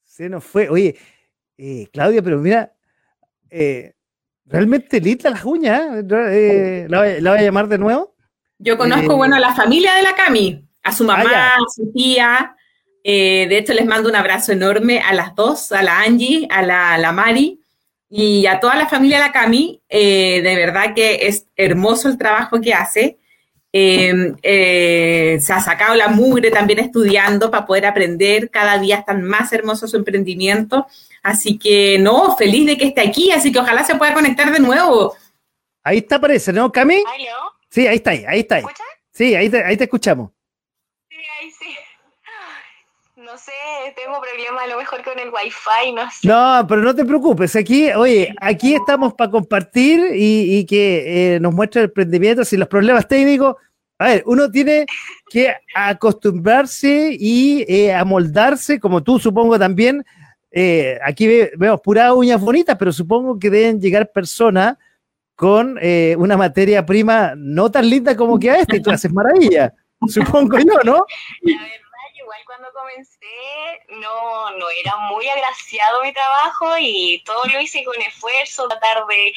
Se nos fue. Oye, eh, Claudia, pero mira, eh, realmente linda las uñas. ¿eh? ¿la, voy a llamar de nuevo? Yo conozco, bueno, a la familia de la Cami, a su mamá, ah, a su tía. Eh, de hecho, les mando un abrazo enorme a las dos, a la Angie, a la, Mari y a toda la familia de la Cami. Eh, de verdad que es hermoso el trabajo que hace. Em, eh, se ha sacado la mugre también estudiando para poder aprender. Cada día están más hermosos su emprendimiento. Así que, no, feliz de que esté aquí. Así que ojalá se pueda conectar de nuevo. Ahí está, parece, ¿no, Cami? Sí, ahí está, ahí está. Ahí. Sí, ahí te, ahí te escuchamos. Sí, ahí sí. No sé, tengo problemas a lo mejor con el wifi, no sé. No, pero no te preocupes, aquí, oye, aquí estamos para compartir y, que eh, nos muestre el emprendimiento, si los problemas técnicos, a ver, uno tiene que acostumbrarse y eh, amoldarse, como tú supongo también, eh, aquí vemos puras uñas bonitas, pero supongo que deben llegar personas con eh, una materia prima no tan linda como que a este, y tú haces maravilla, supongo yo, ¿no? Verdad, igual cuando comencé no, no era muy agraciado mi trabajo y todo lo hice con esfuerzo, tratar de,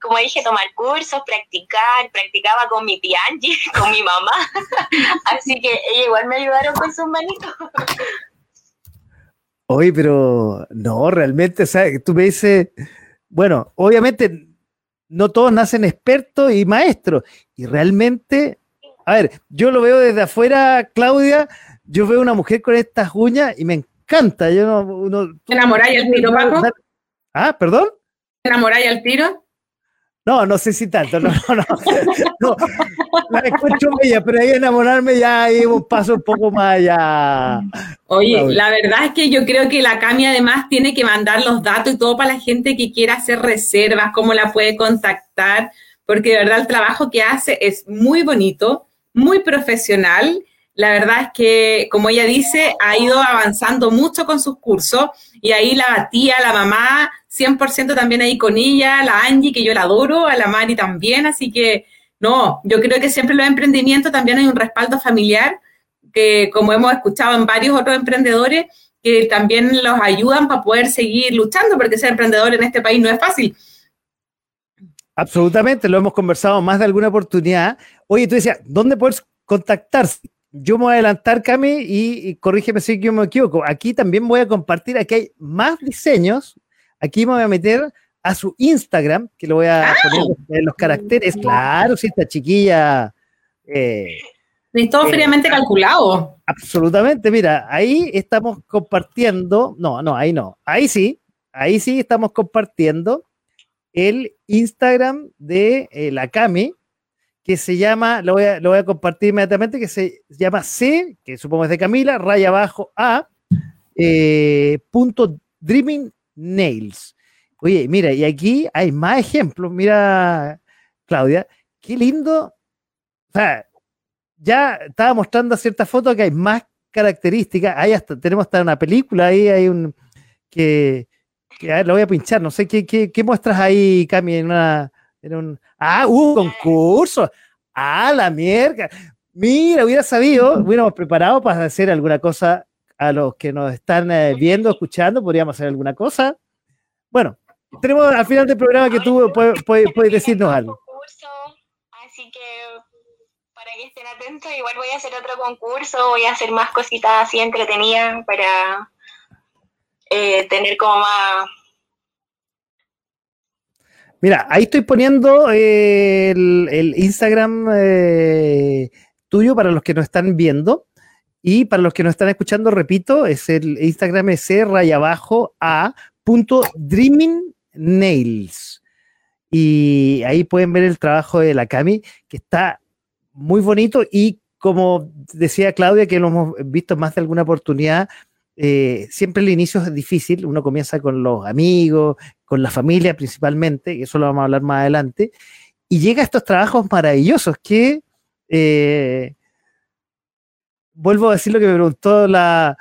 como dije, tomar cursos, practicar, practicaba con mi tía Angie, con mi mamá, así que ella igual me ayudaron con sus manitos. Oye, pero no, realmente, sea, tú me dices, bueno, obviamente no todos nacen expertos y maestros. Y realmente, a ver, yo lo veo desde afuera, Claudia, yo veo una mujer con estas uñas y me encanta. Yo no, uno, ¿Te enamoráis al tiro, Paco? Ah, ¿perdón? ¿Te enamoráis al tiro? No, no sé si tanto, no, no, no. la encuentro bella, pero ahí enamorarme ya hay un paso un poco más allá. Oye, la verdad es que yo creo que la Cami además tiene que mandar los datos y todo para la gente que quiera hacer reservas, cómo la puede contactar, porque de verdad el trabajo que hace es muy bonito, muy profesional. La verdad es que, como ella dice, ha ido avanzando mucho con sus cursos y ahí la tía, la mamá, 100% también ahí con ella, la Angie, que yo la adoro, a la Mari también, así que no, yo creo que siempre los emprendimientos también hay un respaldo familiar, que como hemos escuchado en varios otros emprendedores, que también los ayudan para poder seguir luchando, porque ser emprendedor en este país no es fácil. Absolutamente, lo hemos conversado más de alguna oportunidad. Oye, tú decías, ¿dónde puedes contactarse? Yo me voy a adelantar, Cami, y, y corrígeme si yo me equivoco. Aquí también voy a compartir, aquí hay más diseños Aquí me voy a meter a su Instagram, que lo voy a poner en los caracteres. Claro, si esta chiquilla. Eh, todo eh, fríamente calculado. Absolutamente, mira, ahí estamos compartiendo, no, no, ahí no, ahí sí, ahí sí estamos compartiendo el Instagram de eh, la Cami, que se llama, lo voy, a, lo voy a compartir inmediatamente, que se llama C, que supongo es de Camila, raya abajo A, eh, punto Dreaming Nails. Oye, mira, y aquí hay más ejemplos, mira, Claudia, qué lindo. O sea, ya estaba mostrando ciertas fotos que hay más características. Ahí hasta tenemos hasta una película ahí, hay un que, que a ver, lo voy a pinchar, no sé qué, qué, qué muestras ahí, Cami, en una en un ah, un concurso. Ah, la mierda. Mira, hubiera sabido, hubiéramos preparado para hacer alguna cosa a los que nos están eh, viendo, escuchando, podríamos hacer alguna cosa. Bueno, tenemos al final del programa que tú puedes, puedes, decirnos algo. Así que para que estén atentos, igual voy a hacer otro concurso, voy a hacer más cositas así entretenidas para eh, tener como más, Mira, ahí estoy poniendo eh, el, Instagram eh, tuyo para los que nos están viendo. Y para los que nos están escuchando, repito, es el Instagram es raya abajo a punto dreaming nails. Y ahí pueden ver el trabajo de la Cami, que está muy bonito y como decía Claudia, que lo hemos visto más de alguna oportunidad, eh, siempre el inicio es difícil, uno comienza con los amigos, con la familia principalmente, y eso lo vamos a hablar más adelante, y llega a estos trabajos maravillosos que, eh, vuelvo a decir lo que me preguntó la,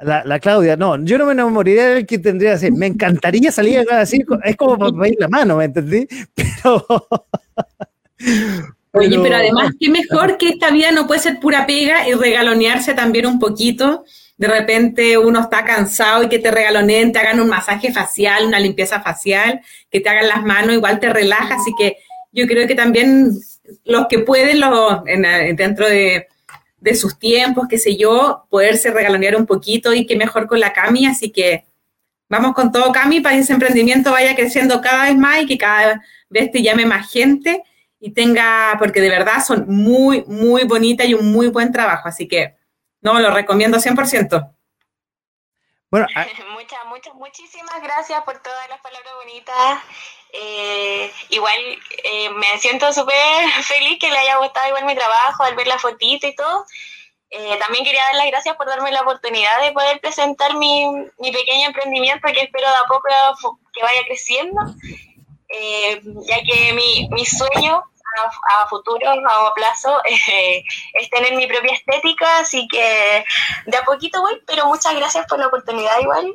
la, Claudia, no, yo no me enamoriría del que tendría que decir, me encantaría salir así, es como para ir la mano, ¿me entendí? Pero... Oye, pero además, qué mejor que esta vida no puede ser pura pega y regalonearse también un poquito de repente uno está cansado y que te regaloneen, te hagan un masaje facial, una limpieza facial, que te hagan las manos, igual te relaja. Así que yo creo que también los que pueden, los, dentro de, sus tiempos, qué sé yo, poderse regalonear un poquito y qué mejor con la Cami. Así que vamos con todo, Cami, para que ese emprendimiento vaya creciendo cada vez más y que cada vez te llame más gente y tenga, porque de verdad son muy, muy bonitas y un muy buen trabajo. Así que no, lo recomiendo 100%. Bueno, muchas, muchas, muchísimas gracias por todas las palabras bonitas. Eh, igual eh, me siento súper feliz que le haya gustado igual mi trabajo al ver la fotito y todo. Eh, también quería dar las gracias por darme la oportunidad de poder presentar mi, mi pequeño emprendimiento que espero de a poco que vaya creciendo, ya que mi, mi sueño a, futuro, a plazo, eh, es tener mi propia estética, así que de a poquito voy, pero muchas gracias por la oportunidad igual.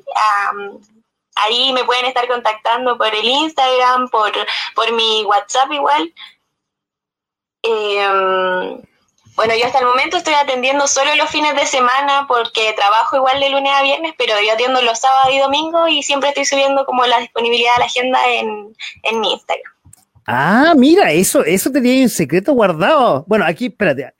ahí me pueden estar contactando por el Instagram, por, por mi WhatsApp igual. Em, bueno, yo hasta el momento estoy atendiendo solo los fines de semana porque trabajo igual de lunes a viernes, pero yo atiendo los sábados y domingos y siempre estoy subiendo como la disponibilidad de la agenda en, en mi Instagram. Ah, mira, eso, eso tenía un secreto guardado. Bueno, aquí, espérate.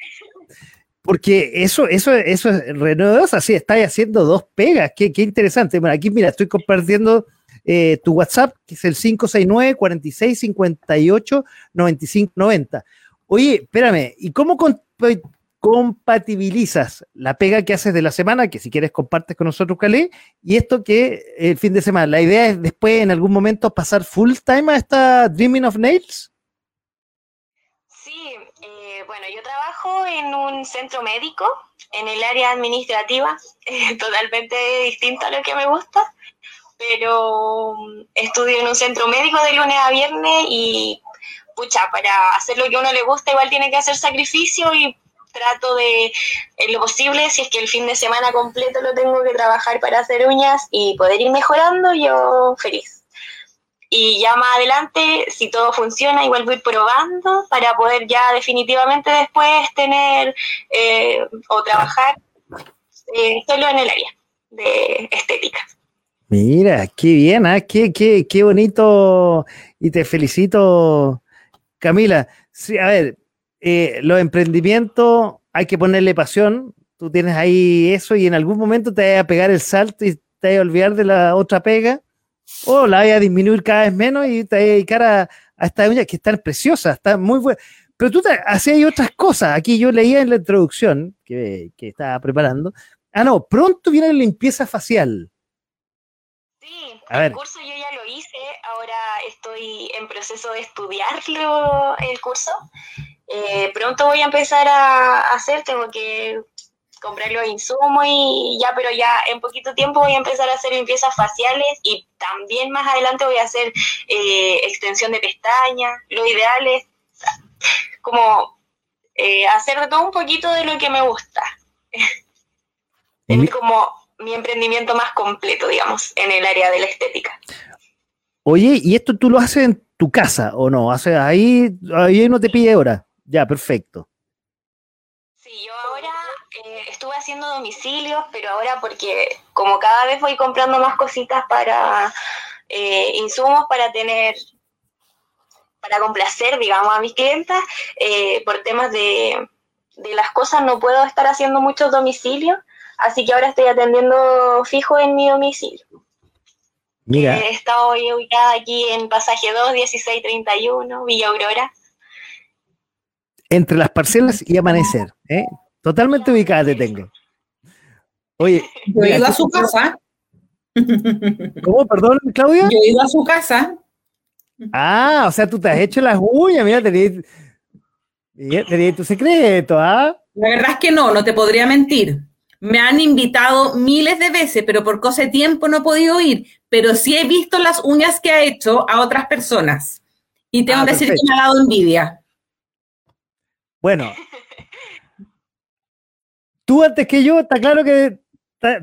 Porque eso, eso, eso es renodosa, sí, estáis haciendo dos pegas, qué, qué interesante. Bueno, aquí mira, estoy compartiendo eh, tu WhatsApp, que es el 569 46 58 95 90. Oye, espérame, ¿y cómo compatibilizas la pega que haces de la semana, que si quieres compartes con nosotros, Calé, y esto que el fin de semana. La idea es después, en algún momento, pasar full time a esta Dreaming of Nails. Sí, eh, bueno, yo trabajo en un centro médico, en el área administrativa, totalmente distinto a lo que me gusta, pero mm, estudio en un centro médico de lunes a viernes y pucha, para hacer lo que a uno le gusta igual tiene que hacer sacrificio y trato de, en lo posible, si es que el fin de semana completo lo tengo que trabajar para hacer uñas y poder ir mejorando, yo feliz. Y ya más adelante, si todo funciona, igual voy probando para poder ya definitivamente después tener eh, o trabajar eh, solo en el área de estética. Mira, qué bien, ¿eh? qué, qué, qué bonito y te felicito, Camila. Sí, a ver, eh, los emprendimientos hay que ponerle pasión. Tú tienes ahí eso y en algún momento te vas a pegar el salto y te vas a olvidar de la otra pega o la voy a disminuir cada vez menos y te voy a dedicar a, a estas uñas que están preciosas, están muy buenas. Pero tú hacías otras cosas. Aquí yo leía en la introducción que, que estaba preparando. Ah, no, pronto viene la limpieza facial. Sí, el curso yo ya lo hice, ahora estoy en proceso de estudiarlo el curso. Eh, pronto voy a empezar a hacer, tengo que comprar los insumos y ya, pero ya en poquito tiempo voy a empezar a hacer limpiezas faciales y también más adelante voy a hacer eh, extensión de pestañas. Lo ideal es como eh, hacer de todo un poquito de lo que me gusta. es como mi emprendimiento más completo, digamos, en el área de la estética. Oye, ¿y esto tú lo haces en tu casa o no? ¿Haces ahí, ahí no te pide hora? Ya, perfecto. Sí, yo ahora eh, estuve haciendo domicilios, pero ahora porque como cada vez voy comprando más cositas para eh, insumos para tener, para complacer, digamos, a mis clientas, eh, por temas de, de las cosas no puedo estar haciendo muchos domicilios Así que ahora estoy atendiendo fijo en mi domicilio. Mira. He estado ubicada aquí en Pasaje 2, 1631, Villa Aurora. Entre las parcelas y amanecer, ¿eh? Totalmente ubicada te tengo. Oye. Yo he ido a su casa. ¿Cómo? Perdón, Claudia. Yo he ido a su casa. Ah, o sea, tú te has hecho las uñas, mira, tenías, tenías tu secreto, ¿ah? La verdad es que no, no te podría mentir. Me han invitado miles de veces, pero por cosa de tiempo no he podido ir. Pero sí he visto las uñas que ha hecho a otras personas. Y tengo ah, que decir que me ha dado envidia. Bueno. Tú antes que yo, está claro que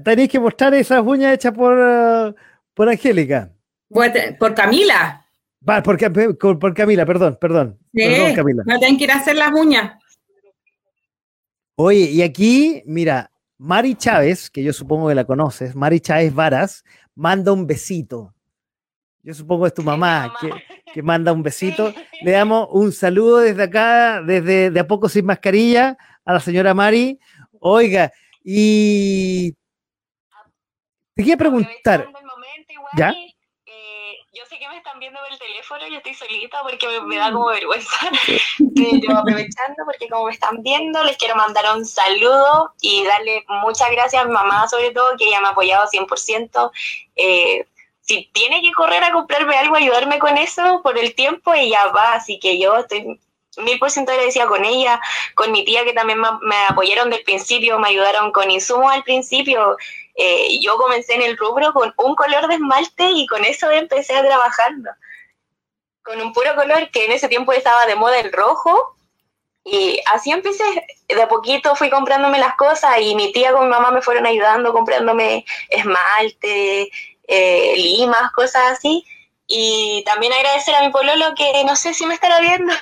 tenéis que mostrar esas uñas hechas por, por Angélica. Por Camila. Va, por, por, Camila, perdón, perdón. Sí, perdón, Camila. No tienen que ir a hacer las uñas. Oye, y aquí, mira, Mari Chávez, que yo supongo que la conoces, Mari Chávez Varas, manda un besito. Yo supongo que es tu mamá, Que, manda un besito. Le damos un saludo desde acá, desde de a poco sin mascarilla, a la señora Mari. Oiga, y te quería preguntar. ¿Ya? yo sé que me están viendo por el teléfono, yo estoy solita porque me, da como vergüenza. Pero aprovechando, porque como me están viendo, les quiero mandar un saludo y darle muchas gracias a mi mamá, sobre todo, que ella me ha apoyado 100%. Eh, si tiene que correr a comprarme algo, ayudarme con eso por el tiempo, ella va. Así que yo estoy mil por ciento agradecida con ella, con mi tía que también me, apoyaron del principio, me ayudaron con insumos al principio. Eh, yo comencé en el rubro con un color de esmalte y con eso empecé a trabajando. Con un puro color que en ese tiempo estaba de moda el rojo. Y así empecé, de a poquito fui comprándome las cosas y mi tía con mi mamá me fueron ayudando comprándome esmalte, eh, limas, cosas así. Y también agradecer a mi pololo que no sé si me estará viendo,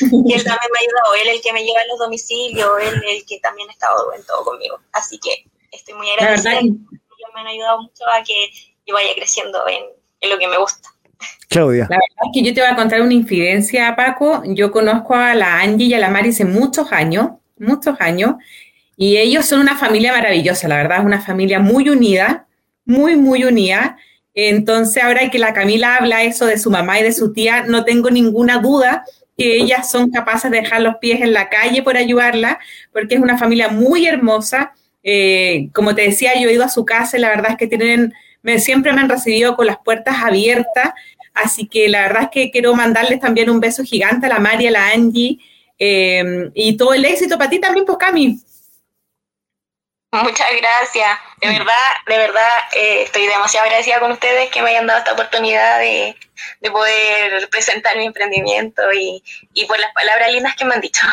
y él también me ha ayudado, él el que me lleva a los domicilios, él el que también ha estado en todo conmigo. Así que estoy muy agradecida. Ellos me han ayudado mucho a que yo vaya creciendo en, lo que me gusta. Claudia. La verdad es que yo te voy a contar una infidencia, Paco. Yo conozco a la Angie y a la Mari hace muchos años, muchos años, y ellos son una familia maravillosa, la verdad, es una familia muy unida, muy, muy unida. Entonces, ahora que la Camila habla eso de su mamá y de su tía, no tengo ninguna duda que ellas son capaces de dejar los pies en la calle por ayudarla, porque es una familia muy hermosa eh, como te decía, yo he ido a su casa y la verdad es que tienen, me, siempre me han recibido con las puertas abiertas. Así que la verdad es que quiero mandarles también un beso gigante a la María, a la Angie eh, y todo el éxito para ti también, pues Cami. Muchas gracias. De verdad, de verdad, eh, estoy demasiado agradecida con ustedes que me hayan dado esta oportunidad de, poder presentar mi emprendimiento y, y por las palabras lindas que me han dicho.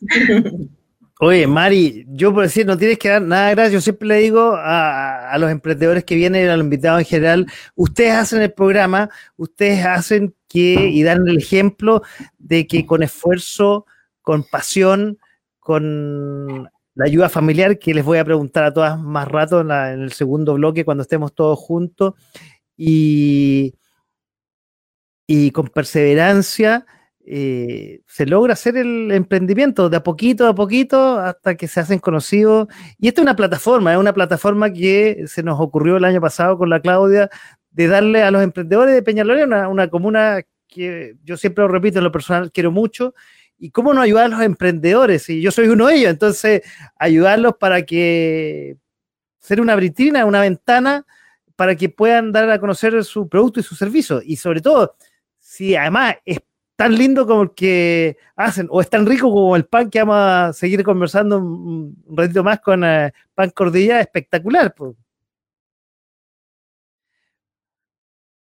Oye, Mari, yo por decir, no tienes que dar nada de gracias. Yo siempre le digo a, los emprendedores que vienen, a los invitados en general, ustedes hacen el programa, ustedes hacen que y dan el ejemplo de que con esfuerzo, con pasión, con la ayuda familiar, que les voy a preguntar a todas más rato en, en el segundo bloque cuando estemos todos juntos, y, y con perseverancia eh, se logra hacer el emprendimiento de a poquito a poquito hasta que se hacen conocidos. Y esta es una plataforma, es una plataforma que se nos ocurrió el año pasado con la Claudia darle a los emprendedores de Peñalolén, una, una comuna que yo siempre lo repito en lo personal, quiero mucho, y cómo no ayudar a los emprendedores, y yo soy uno de ellos, entonces ayudarlos para que ser una vitrina, una ventana para que puedan dar a conocer su producto y su servicio, y sobre todo, si además es tan lindo como el que hacen, o es tan rico como el pan que vamos a seguir conversando un, ratito más con eh, Pan Cordilla, espectacular.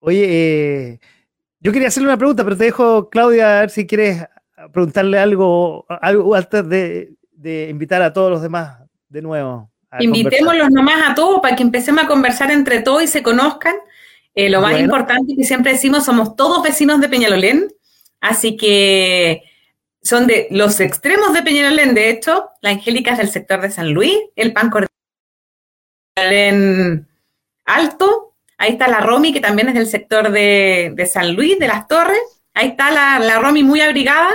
Oye, eh, yo quería hacerle una pregunta, pero te dejo, Claudia, a ver si quieres preguntarle algo, algo antes de, invitar a todos los demás de nuevo. Invitémoslos nomás a todos para que empecemos a conversar entre todos y se conozcan. Eh, lo más importante que siempre decimos, somos todos vecinos de Peñalolén Así que son de los extremos de Peñalolén, de hecho, la Angélica es del sector de San Luis, el pan en Alto, ahí está la Romy, que también es del sector de, San Luis, de las Torres, ahí está la, la, Romy muy abrigada,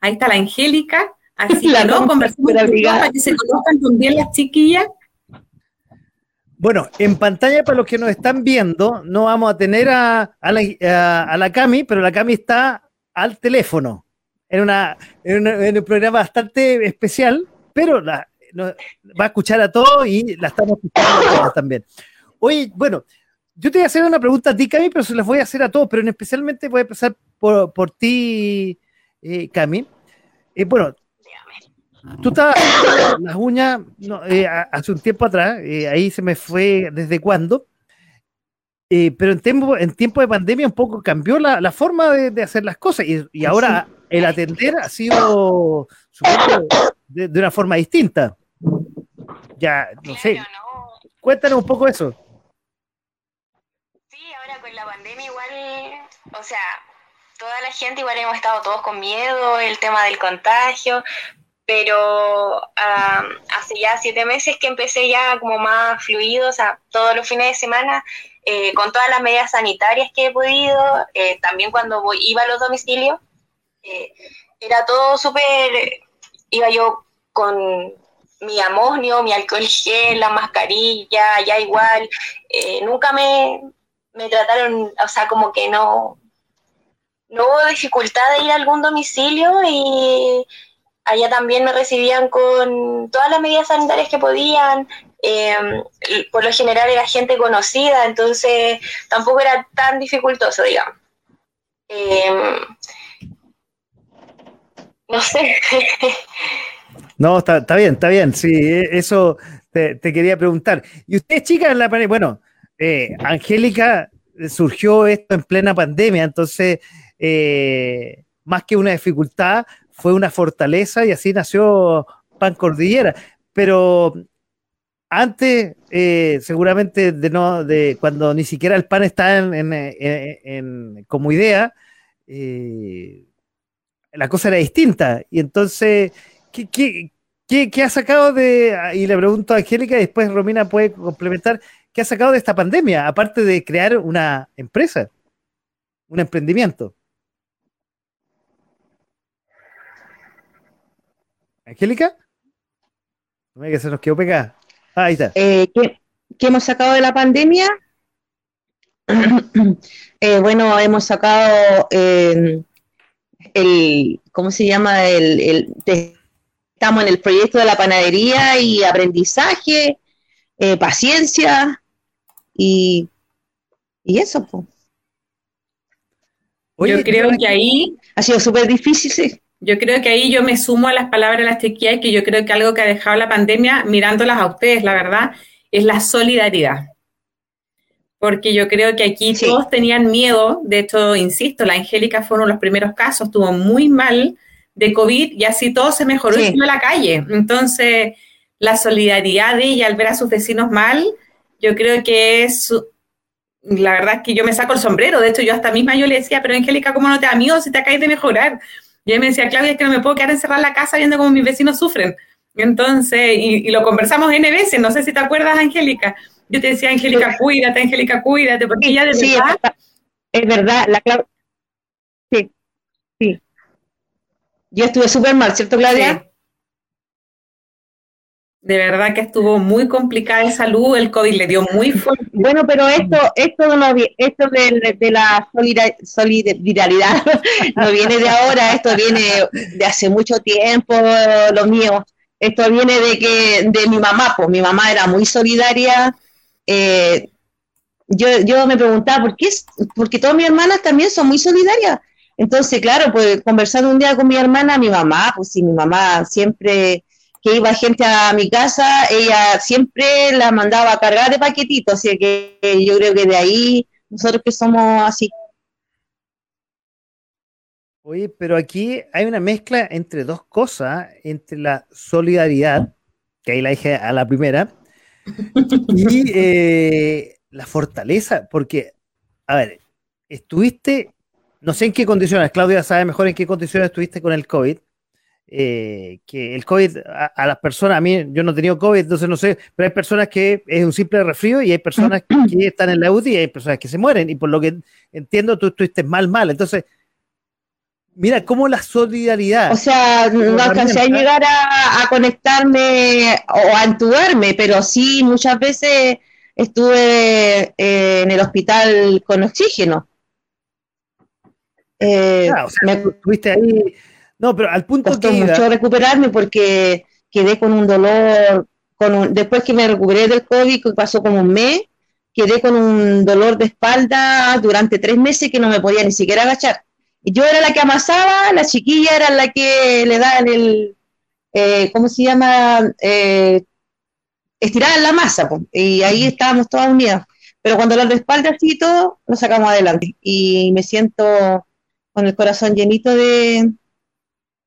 ahí está la Angélica, así que no, conversamos para que se conozcan también las chiquillas. Bueno, en pantalla para los que nos están viendo, no vamos a tener a, la, a la Cami, pero la Cami está al teléfono. En, una, en, un programa bastante especial, pero la, va a escuchar a todos y la estamos escuchando también. Oye, bueno, yo te voy a hacer una pregunta a ti, Cami, pero se las voy a hacer a todos, pero especialmente voy a empezar por, por ti, eh, Cami. Eh, bueno, tú estabas las uñas eh, hace un tiempo atrás, eh, ahí se me fue desde cuándo, pero en tiempo, en tiempo de pandemia un poco cambió la, forma de, hacer las cosas y, ahora el atender ha sido de, de, una forma distinta. Ya, no sé. Cuéntanos un poco eso. Sí, ahora con la pandemia igual, o sea, toda la gente igual hemos estado todos con miedo, el tema del contagio, pero hace ya siete meses que empecé ya como más fluido, o sea, todos los fines de semana eh, con todas las medidas sanitarias que he podido, eh, también cuando iba a los domicilios, eh, era todo súper, iba yo con mi amonio, mi alcohol gel, la mascarilla, ya igual, nunca me, me trataron, o sea, como que no, no hubo dificultad de ir a algún domicilio y allá también me recibían con todas las medidas sanitarias que podían, eh, por lo general era gente conocida, entonces tampoco era tan dificultoso, digamos. Eh, no sé. no, está, bien, está bien, sí, eso te, quería preguntar. Y ustedes, chicas, la bueno, eh, Angélica surgió esto en plena pandemia, entonces, más que una dificultad, fue una fortaleza y así nació Pan Cordillera. Pero antes, eh, seguramente de no, de cuando ni siquiera el pan está en, como idea, eh, la cosa era distinta. Y entonces, ¿qué, qué, ha sacado de, y le pregunto a Angélica, y después Romina puede complementar, ¿qué ha sacado de esta pandemia, aparte de crear una empresa, un emprendimiento? Angélica, no me que se nos quedó pegada. Ahí está. Eh, ¿qué, hemos sacado de la pandemia? Eh, bueno, hemos sacado eh, el, ¿cómo se llama? El, estamos en el proyecto de la panadería y aprendizaje, paciencia y, y eso. Yo creo que ahí... Ha sido súper difícil, sí. Yo creo que ahí yo me sumo a las palabras de las chiquillas, que yo creo que algo que ha dejado la pandemia, mirándolas a ustedes, la verdad, es la solidaridad. Porque yo creo que aquí todos tenían miedo, de hecho, insisto, la Angélica fue uno de los primeros casos, estuvo muy mal de COVID y así todo se mejoró en la calle. Entonces, la solidaridad de ella al ver a sus vecinos mal, yo creo que es, la verdad es que yo me saco el sombrero, de hecho yo hasta misma yo le decía, pero Angélica, ¿cómo no te da miedo si te acabas de mejorar? Y él me decía, Claudia, es que no me puedo quedar encerrada en la casa viendo cómo mis vecinos sufren. Entonces, y, lo conversamos N veces, no sé si te acuerdas, Angélica. Yo te decía, Angélica, cuídate, Angélica, cuídate, porque ella de sí, verdad... Es verdad, la Claudia... Sí, sí. Yo estuve súper mal, ¿cierto, Claudia? De verdad que estuvo muy complicada de salud, el COVID le dio muy fuerte. Bueno, pero esto, esto, no, esto de, la solidaridad no viene de ahora, esto viene de hace mucho tiempo, lo mío. Esto viene de que de mi mamá, pues mi mamá era muy solidaria. Eh, yo, yo me preguntaba, ¿por qué? Porque todas mis hermanas también son muy solidarias. Entonces, claro, pues conversando un día con mi hermana, mi mamá, pues sí, mi mamá siempre que iba gente a mi casa, ella siempre la mandaba a cargar de paquetitos, así que yo creo que de ahí nosotros que somos así. Oye, pero aquí hay una mezcla entre dos cosas, entre la solidaridad, que ahí la dije a la primera, y eh, la fortaleza, porque, a ver, estuviste, no sé en qué condiciones, Claudia sabe mejor en qué condiciones estuviste con el COVID, eh, que el COVID a, las personas, a mí yo no he tenido COVID, entonces no sé, pero hay personas que es un simple resfrío y hay personas que están en la UDI y hay personas que se mueren y por lo que entiendo tú estuviste mal, mal, entonces mira cómo la solidaridad. O sea, no alcancé a llegar a, conectarme o a entubarme, pero sí muchas veces estuve eh, en el hospital con oxígeno. Eh, o sea, estuviste ahí no, pero al punto Costó mucho recuperarme porque quedé con un dolor, con después que me recuperé del COVID, que pasó como un mes, quedé con un dolor de espalda durante tres meses que no me podía ni siquiera agachar. Yo era la que amasaba, la chiquilla era la que le daban el, eh, ¿cómo se llama? Eh, estirar la masa, y ahí estábamos todas unidas. Pero cuando lo de espalda así todo, lo sacamos adelante. Y me siento con el corazón llenito de,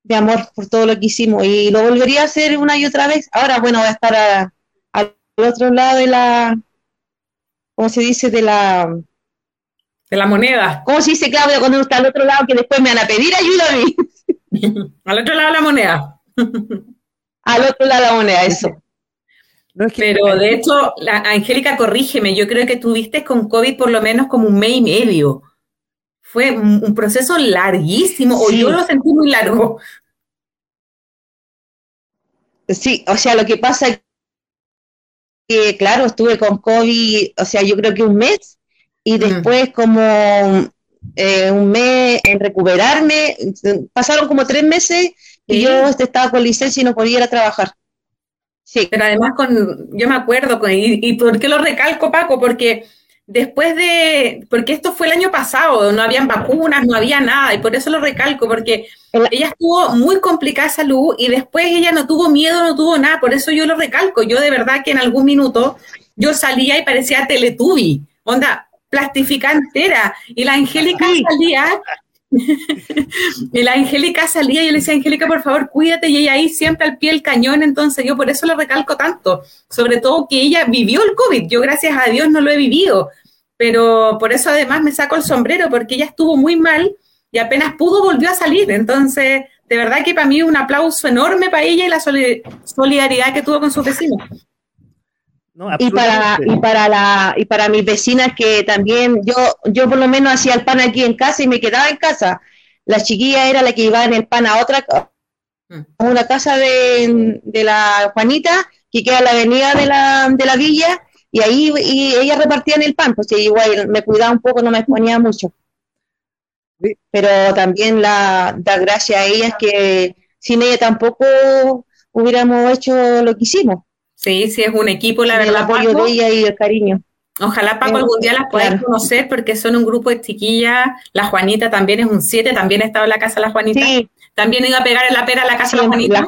de amor por todo lo que hicimos y lo volvería a hacer una y otra vez. Ahora, bueno, voy a estar al otro lado de la, ¿cómo se dice? De la... De la moneda. ¿Cómo se dice, Claudia, cuando uno está al otro lado que después me van a pedir ayuda a mí? al otro lado de la moneda. al otro lado de la moneda, eso. Pero de hecho, la, Angélica, corrígeme, yo creo que tuviste con COVID por lo menos como un mes y medio fue un, proceso larguísimo, o yo lo sentí muy largo. Sí, o sea, lo que pasa es que, claro, estuve con COVID, o sea, yo creo que un mes, y después como eh, un mes en recuperarme, pasaron como tres meses y yo estaba con licencia y no podía ir a trabajar. Sí. Pero además con, yo me acuerdo, con, y, y por qué lo recalco, Paco, porque después de, porque esto fue el año pasado, no habían vacunas, no había nada, y por eso lo recalco, porque ella estuvo muy complicada de salud y después ella no tuvo miedo, no tuvo nada, por eso yo lo recalco. Yo de verdad que en algún minuto yo salía y parecía Teletubby, onda, plastificada entera, y la Angélica salía y la Angélica salía y yo le decía, Angélica, por favor, cuídate, y ella ahí siempre al pie del cañón, entonces yo por eso lo recalco tanto, sobre todo que ella vivió el COVID, yo gracias a Dios no lo he vivido, pero por eso además me saco el sombrero, porque ella estuvo muy mal y apenas pudo volvió a salir, entonces de verdad que para mí un aplauso enorme para ella y la solidaridad que tuvo con sus vecinos y para y para la y para mis vecinas que también yo yo por lo menos hacía el pan aquí en casa y me quedaba en casa. La chiquilla era la que iba en el pan a otra mm. a una casa de, de, la Juanita que queda en la avenida de la, de la villa y ahí y ella repartía en el pan pues igual me cuidaba un poco no me exponía mucho. Pero también la da gracias a ellas que sin ella tampoco hubiéramos hecho lo que hicimos Sí, sí, es un equipo, la verdad. El apoyo de ella y el cariño. Ojalá, Paco, algún día las puedas conocer porque son un grupo de chiquillas. La Juanita también es un 7, también ha estado en la casa de la Juanita. Sí. También iba a pegar en la pera a la casa de la Juanita.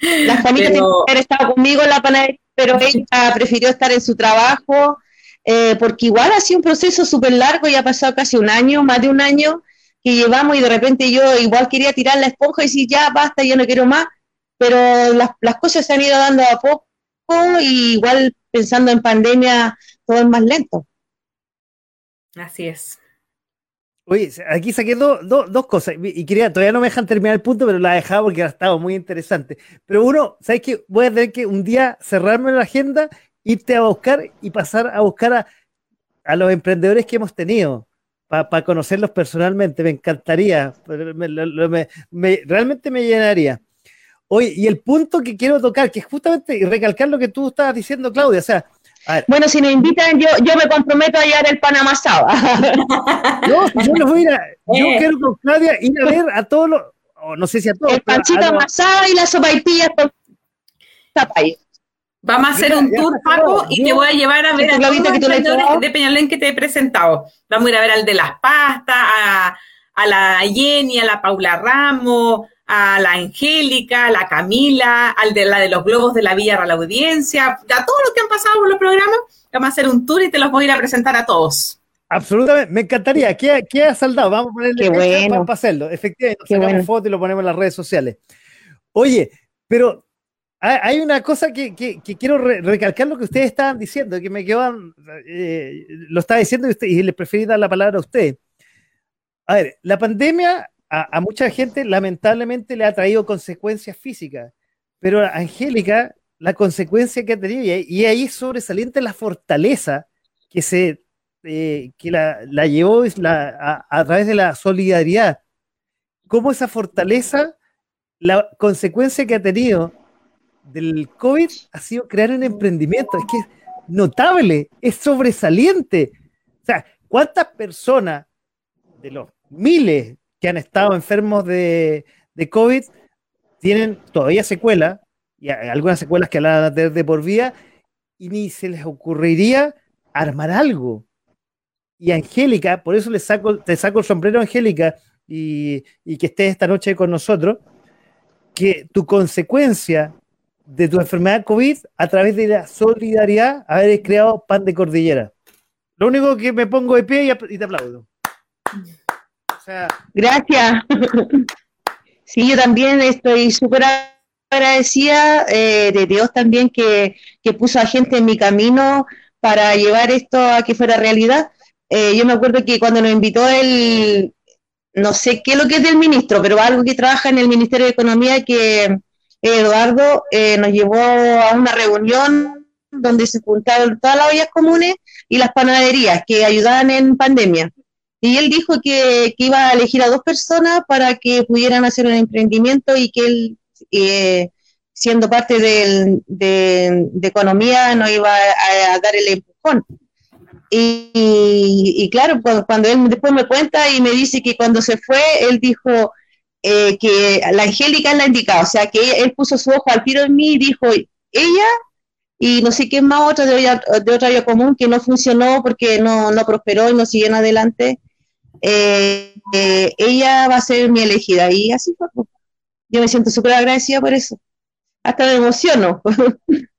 La, Juanita pero... estado conmigo en la panadería, pero ella prefirió estar en su trabajo eh, porque igual ha sido un proceso súper largo y ha pasado casi un año, más de un año que llevamos y de repente yo igual quería tirar la esponja y decir ya basta, yo no quiero más pero las, las cosas se han ido dando a poco y igual pensando en pandemia todo es más lento. Así es. Oye, aquí saqué dos cosas y quería, todavía no me dejan terminar el punto, pero la he dejado porque ha estado muy interesante. Pero uno, ¿sabes qué? Voy a tener que un día cerrarme la agenda, irte a buscar y pasar a buscar a, a los emprendedores que hemos tenido para conocerlos personalmente. Me encantaría, realmente me llenaría. Oye, y el punto que quiero tocar, que es justamente recalcar lo que tú estabas diciendo, Claudia, o sea, bueno, si me invitan, yo, yo me comprometo a llevar el pan amasado. no, yo los voy a ir a, yo eh. quiero con Claudia ir a ver a todos los, no sé si a todos. El panchito amasado y las sopaipillas con zapay. Vamos a hacer un tour, Paco, y te voy a llevar a ver a todos los de, de Peñalén que te he presentado. Vamos a ir a ver al de las pastas, a, a la Jenny, a la Paula Ramos, a la Angélica, a la Camila, al de la de los globos de la Villa a la audiencia, a todos los que han pasado por los programas, vamos a hacer un tour y te los voy a ir a presentar a todos. Absolutamente, me encantaría. ¿Qué, qué ha saldado? Vamos a ponerle bueno. para hacerlo. Efectivamente, sacamos bueno. foto y lo ponemos en las redes sociales. Oye, pero hay una cosa que, que, que quiero re recalcar lo que ustedes estaban diciendo, que me quedan, eh, lo estaba diciendo y, usted, y le preferí dar la palabra a usted. A ver, la pandemia a, mucha gente lamentablemente le ha traído consecuencias físicas, pero a Angélica, la consecuencia que ha tenido, y, ahí es sobresaliente la fortaleza que, se, eh, que la, la llevó la, a, a, través de la solidaridad. Cómo esa fortaleza, la consecuencia que ha tenido del COVID ha sido crear un emprendimiento. Es que es notable, es sobresaliente. O sea, ¿cuántas personas de los miles que han estado enfermos de, de COVID tienen todavía secuelas, y algunas secuelas que hablan de, por vida, y ni se les ocurriría armar algo. Y Angélica, por eso le saco, te saco el sombrero, Angélica, y, y que estés esta noche con nosotros, que tu consecuencia de tu enfermedad COVID a través de la solidaridad, haber creado pan de cordillera. Lo único que me pongo de pie y, y te aplaudo. Gracias. Sí, yo también estoy súper agradecida eh, de Dios también que, que, puso a gente en mi camino para llevar esto a que fuera realidad. Eh, yo me acuerdo que cuando nos invitó el, no sé qué es lo que es del ministro, pero algo que trabaja en el Ministerio de Economía, que Eduardo eh, nos llevó a una reunión donde se juntaron todas las ollas comunes y las panaderías que ayudaban en pandemia. Y él dijo que, iba a elegir a dos personas para que pudieran hacer un emprendimiento y que él, eh, siendo parte de, economía, no iba a, dar el empujón. Y, y, claro, cuando, cuando él después me cuenta y me dice que cuando se fue, él dijo eh, que la Angélica es la indicada, o sea, que él puso su ojo al tiro en mí y dijo, ella y no sé quién más, otra de, de otra área común que no funcionó porque no, no prosperó y no siguieron adelante eh, eh, ella va a ser mi elegida. Y así fue. Pues. Yo me siento súper agradecida por eso. Hasta me emociono.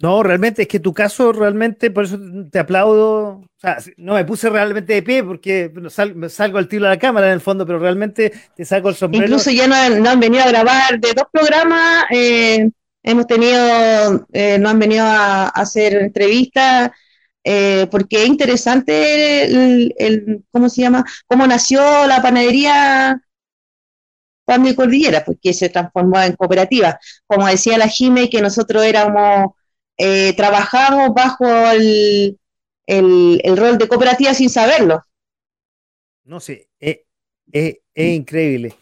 No, realmente, es que tu caso realmente, por eso te aplaudo. O sea, no me puse realmente de pie porque sal, salgo al tiro de la cámara en el fondo, pero realmente te saco el sombrero. Incluso ya no han, no han venido a grabar de dos programas, eh, hemos tenido, eh, no han venido a, a hacer entrevistas eh, porque es interesante el, el, ¿cómo se llama? Cómo nació la panadería Pan de Cordillera, porque se transformó en cooperativa. Como decía la Jime, que nosotros éramos, eh, trabajamos bajo el, el, el, rol de cooperativa sin saberlo. No sé, es, es, es increíble.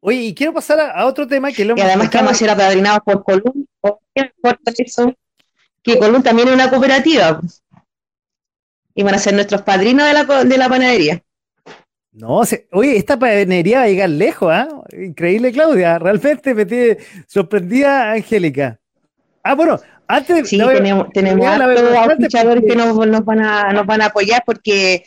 Oye, y quiero pasar a, a otro tema que lo Y además que vamos a ser apadrinados por Colum, por eso, que Colum también es una cooperativa y van a ser nuestros padrinos de la, de la panadería. No, se, oye, esta panadería va a llegar lejos, ¿ah? ¿eh? Increíble, Claudia. Realmente me tiene sorprendida, Angélica. Ah, bueno, antes. Sí, no, tenemos, tenemos escuchadores que nos, nos, van a, nos van a apoyar porque,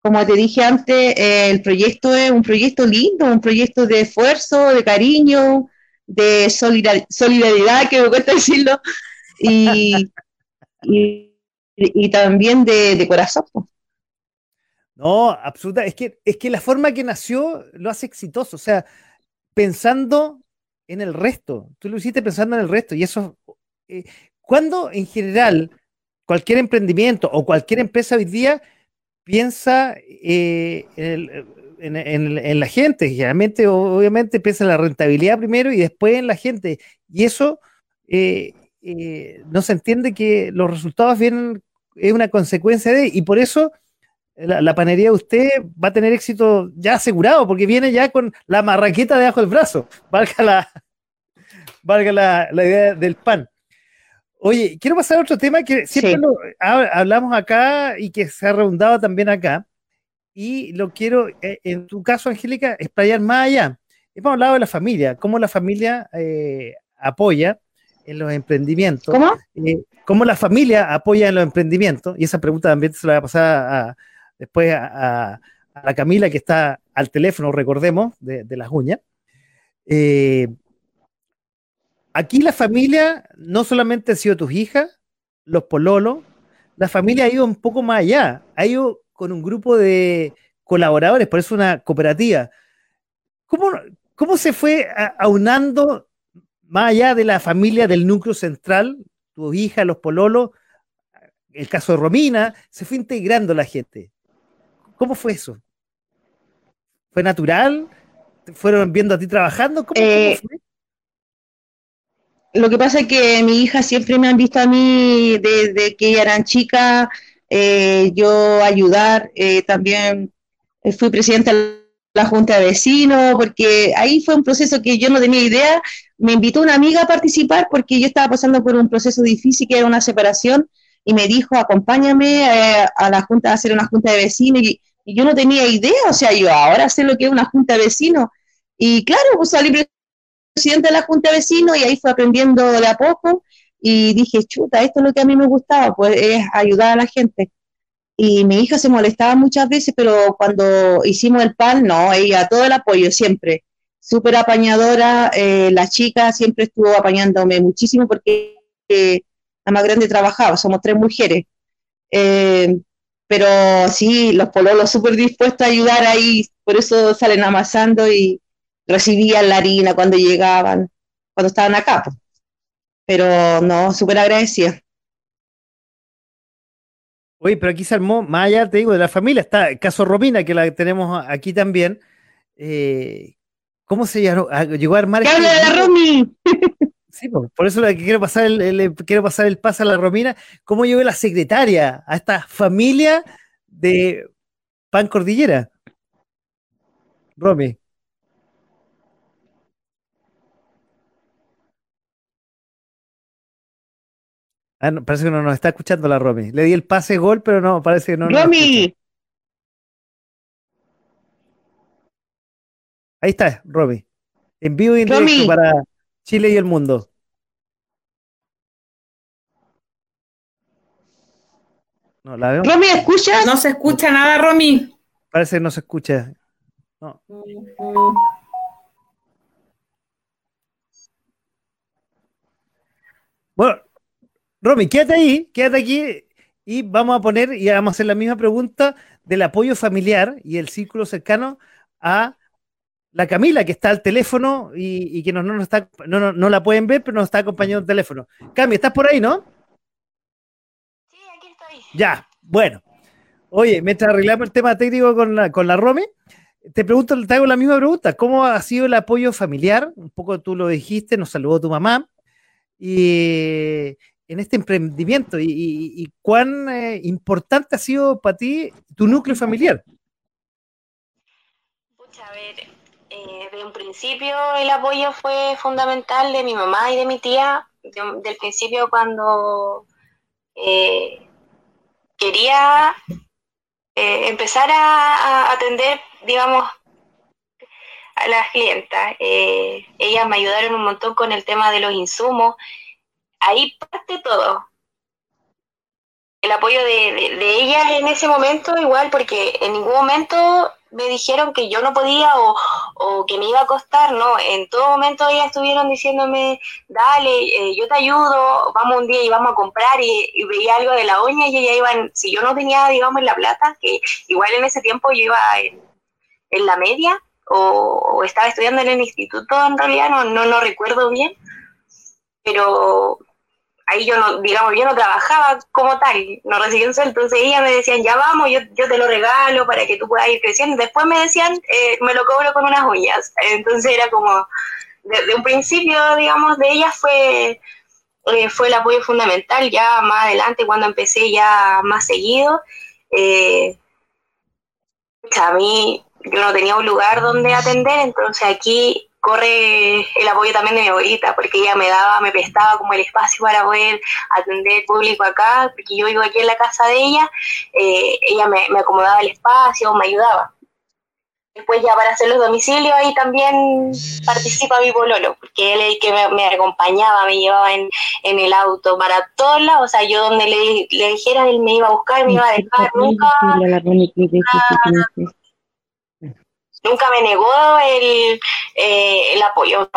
como te dije antes, eh, el proyecto es un proyecto lindo, un proyecto de esfuerzo, de cariño, de solidar solidaridad, que me cuesta decirlo. Y. y y, también de, corazón. No, absoluta. Es que, es que la forma que nació lo hace exitoso. O sea, pensando en el resto. Tú lo hiciste pensando en el resto. Y eso. Eh, cuando en general cualquier emprendimiento o cualquier empresa hoy día piensa eh, en, la gente, generalmente, obviamente, piensa en la rentabilidad primero y después en la gente. Y eso. Eh, eh, no se entiende que los resultados vienen, es una consecuencia de, y por eso la, la, panería de usted va a tener éxito ya asegurado, porque viene ya con la marraqueta debajo del brazo, valga la, valga la, idea del pan. Oye, quiero pasar a otro tema que siempre hablamos acá y que se ha redundado también acá. Y lo quiero, eh, en tu caso, Angélica, explayar más allá. Hemos hablado de la familia, cómo la familia eh, apoya en los emprendimientos. ¿Cómo? Eh, ¿Cómo la familia apoya en los emprendimientos? Y esa pregunta también se la voy a pasar después a, la Camila, que está al teléfono, recordemos, de, las uñas. Eh, aquí la familia no solamente ha sido tus hijas, los pololos, la familia ha ido un poco más allá, ha ido con un grupo de colaboradores, por eso una cooperativa. ¿Cómo, cómo se fue aunando más allá de la familia del núcleo central, tu hija, los pololos, el caso de Romina, se fue integrando la gente? ¿Cómo fue eso? ¿Fue natural? ¿Fueron viendo a ti trabajando? ¿Cómo, eh, fue? Lo que pasa es que mi hija siempre me han visto a mí desde que eran chicas, eh, yo ayudar, eh, también fui presidenta de la Junta de Vecinos, porque ahí fue un proceso que yo no tenía idea. Me invitó una amiga a participar porque yo estaba pasando por un proceso difícil que era una separación y me dijo, acompáñame a la Junta a hacer una Junta de Vecinos y, y yo no tenía idea, o sea, yo ahora sé lo que es una junta de vecinos. Y claro, pues salí presidente de la junta de vecinos y ahí fue aprendiendo de a poco y dije, chuta, esto es lo que a mí me gustaba, pues es ayudar a la gente. Y mi hija se molestaba muchas veces, pero cuando hicimos el pan, no, ella todo el apoyo siempre. Súper apañadora, eh, la chica siempre estuvo apañándome muchísimo porque eh, la más grande trabajaba, somos tres mujeres. Eh, pero sí, los pololos súper dispuestos a ayudar ahí, por eso salen amasando y recibían la harina cuando llegaban, cuando estaban acá. Pero no, súper agradecida. Oye, pero aquí se armó, más allá, te digo, de la familia, está el caso Romina, que la tenemos aquí también. ¿Cómo se llamó? Ah, llegó a armar. ¡Que este de la Romi! Sí, por eso le quiero pasar el, quiero pasar el paso a la Romina. ¿Cómo llegó la secretaria a esta familia de Pan Cordillera? Romy. Ah, parece que no nos está escuchando la Romy. Le di el pase gol, pero no, parece que no. ¡Romy! Ahí está, Romy. En vivo y en directo para Chile y el mundo. No, la veo. Romy, ¿escuchas? No se escucha nada, Romy. Parece que no se escucha. No. Bueno, Romy, quédate ahí, quédate aquí y vamos a poner y vamos a hacer la misma pregunta del apoyo familiar y el círculo cercano a la Camila, que está al teléfono y, que no, no, está, no, no, la pueden ver, pero nos está acompañando el teléfono. Cami, ¿estás por ahí, no? Sí, aquí estoy. Ya, bueno. Oye, mientras arreglamos el tema técnico con la, con la Romy, te pregunto, te hago la misma pregunta. ¿Cómo ha sido el apoyo familiar? Un poco tú lo dijiste, nos saludó tu mamá. Y en este emprendimiento, y, cuán eh, importante ha sido para ti tu núcleo familiar. a ver, eh, un principio el apoyo fue fundamental de mi mamá y de mi tía, del principio cuando eh, quería eh, empezar a, atender, digamos, a las clientas. ellas me ayudaron un montón con el tema de los insumos. Ahí parte todo. El apoyo de ellas en ese momento igual, porque en ningún momento me dijeron que yo no podía o, que me iba a costar, no, en todo momento ellas estuvieron diciéndome, dale, eh, yo te ayudo, vamos un día y vamos a comprar y, veía algo de la uña y ella iban, si yo no tenía, digamos, la plata, que igual en ese tiempo yo iba en, la media o, estaba estudiando en el instituto, en realidad no, no, no recuerdo bien, pero ahí yo no, digamos, yo no trabajaba como tal, no recibía un sueldo, entonces ellas me decían, ya vamos, yo, yo te lo regalo para que tú puedas ir creciendo. Después me decían, eh, me lo cobro con unas uñas. Entonces era como, de, un principio, digamos, de ellas fue, eh, fue el apoyo fundamental. Ya más adelante, cuando empecé ya más seguido, eh, a mí yo no tenía un lugar donde atender, entonces aquí corre el apoyo también de mi abuelita, porque ella me daba, me prestaba como el espacio para poder atender público acá, porque yo vivo aquí en la casa de ella, eh, ella me, me, acomodaba el espacio, me ayudaba. Después ya para hacer los domicilios ahí también participa mi pololo, porque él es el que me, acompañaba, me llevaba en, en, el auto para todos lados, o sea, yo donde le, le dijera, él me iba a buscar, me iba a dejar, nunca nunca me negó el, eh, el apoyo.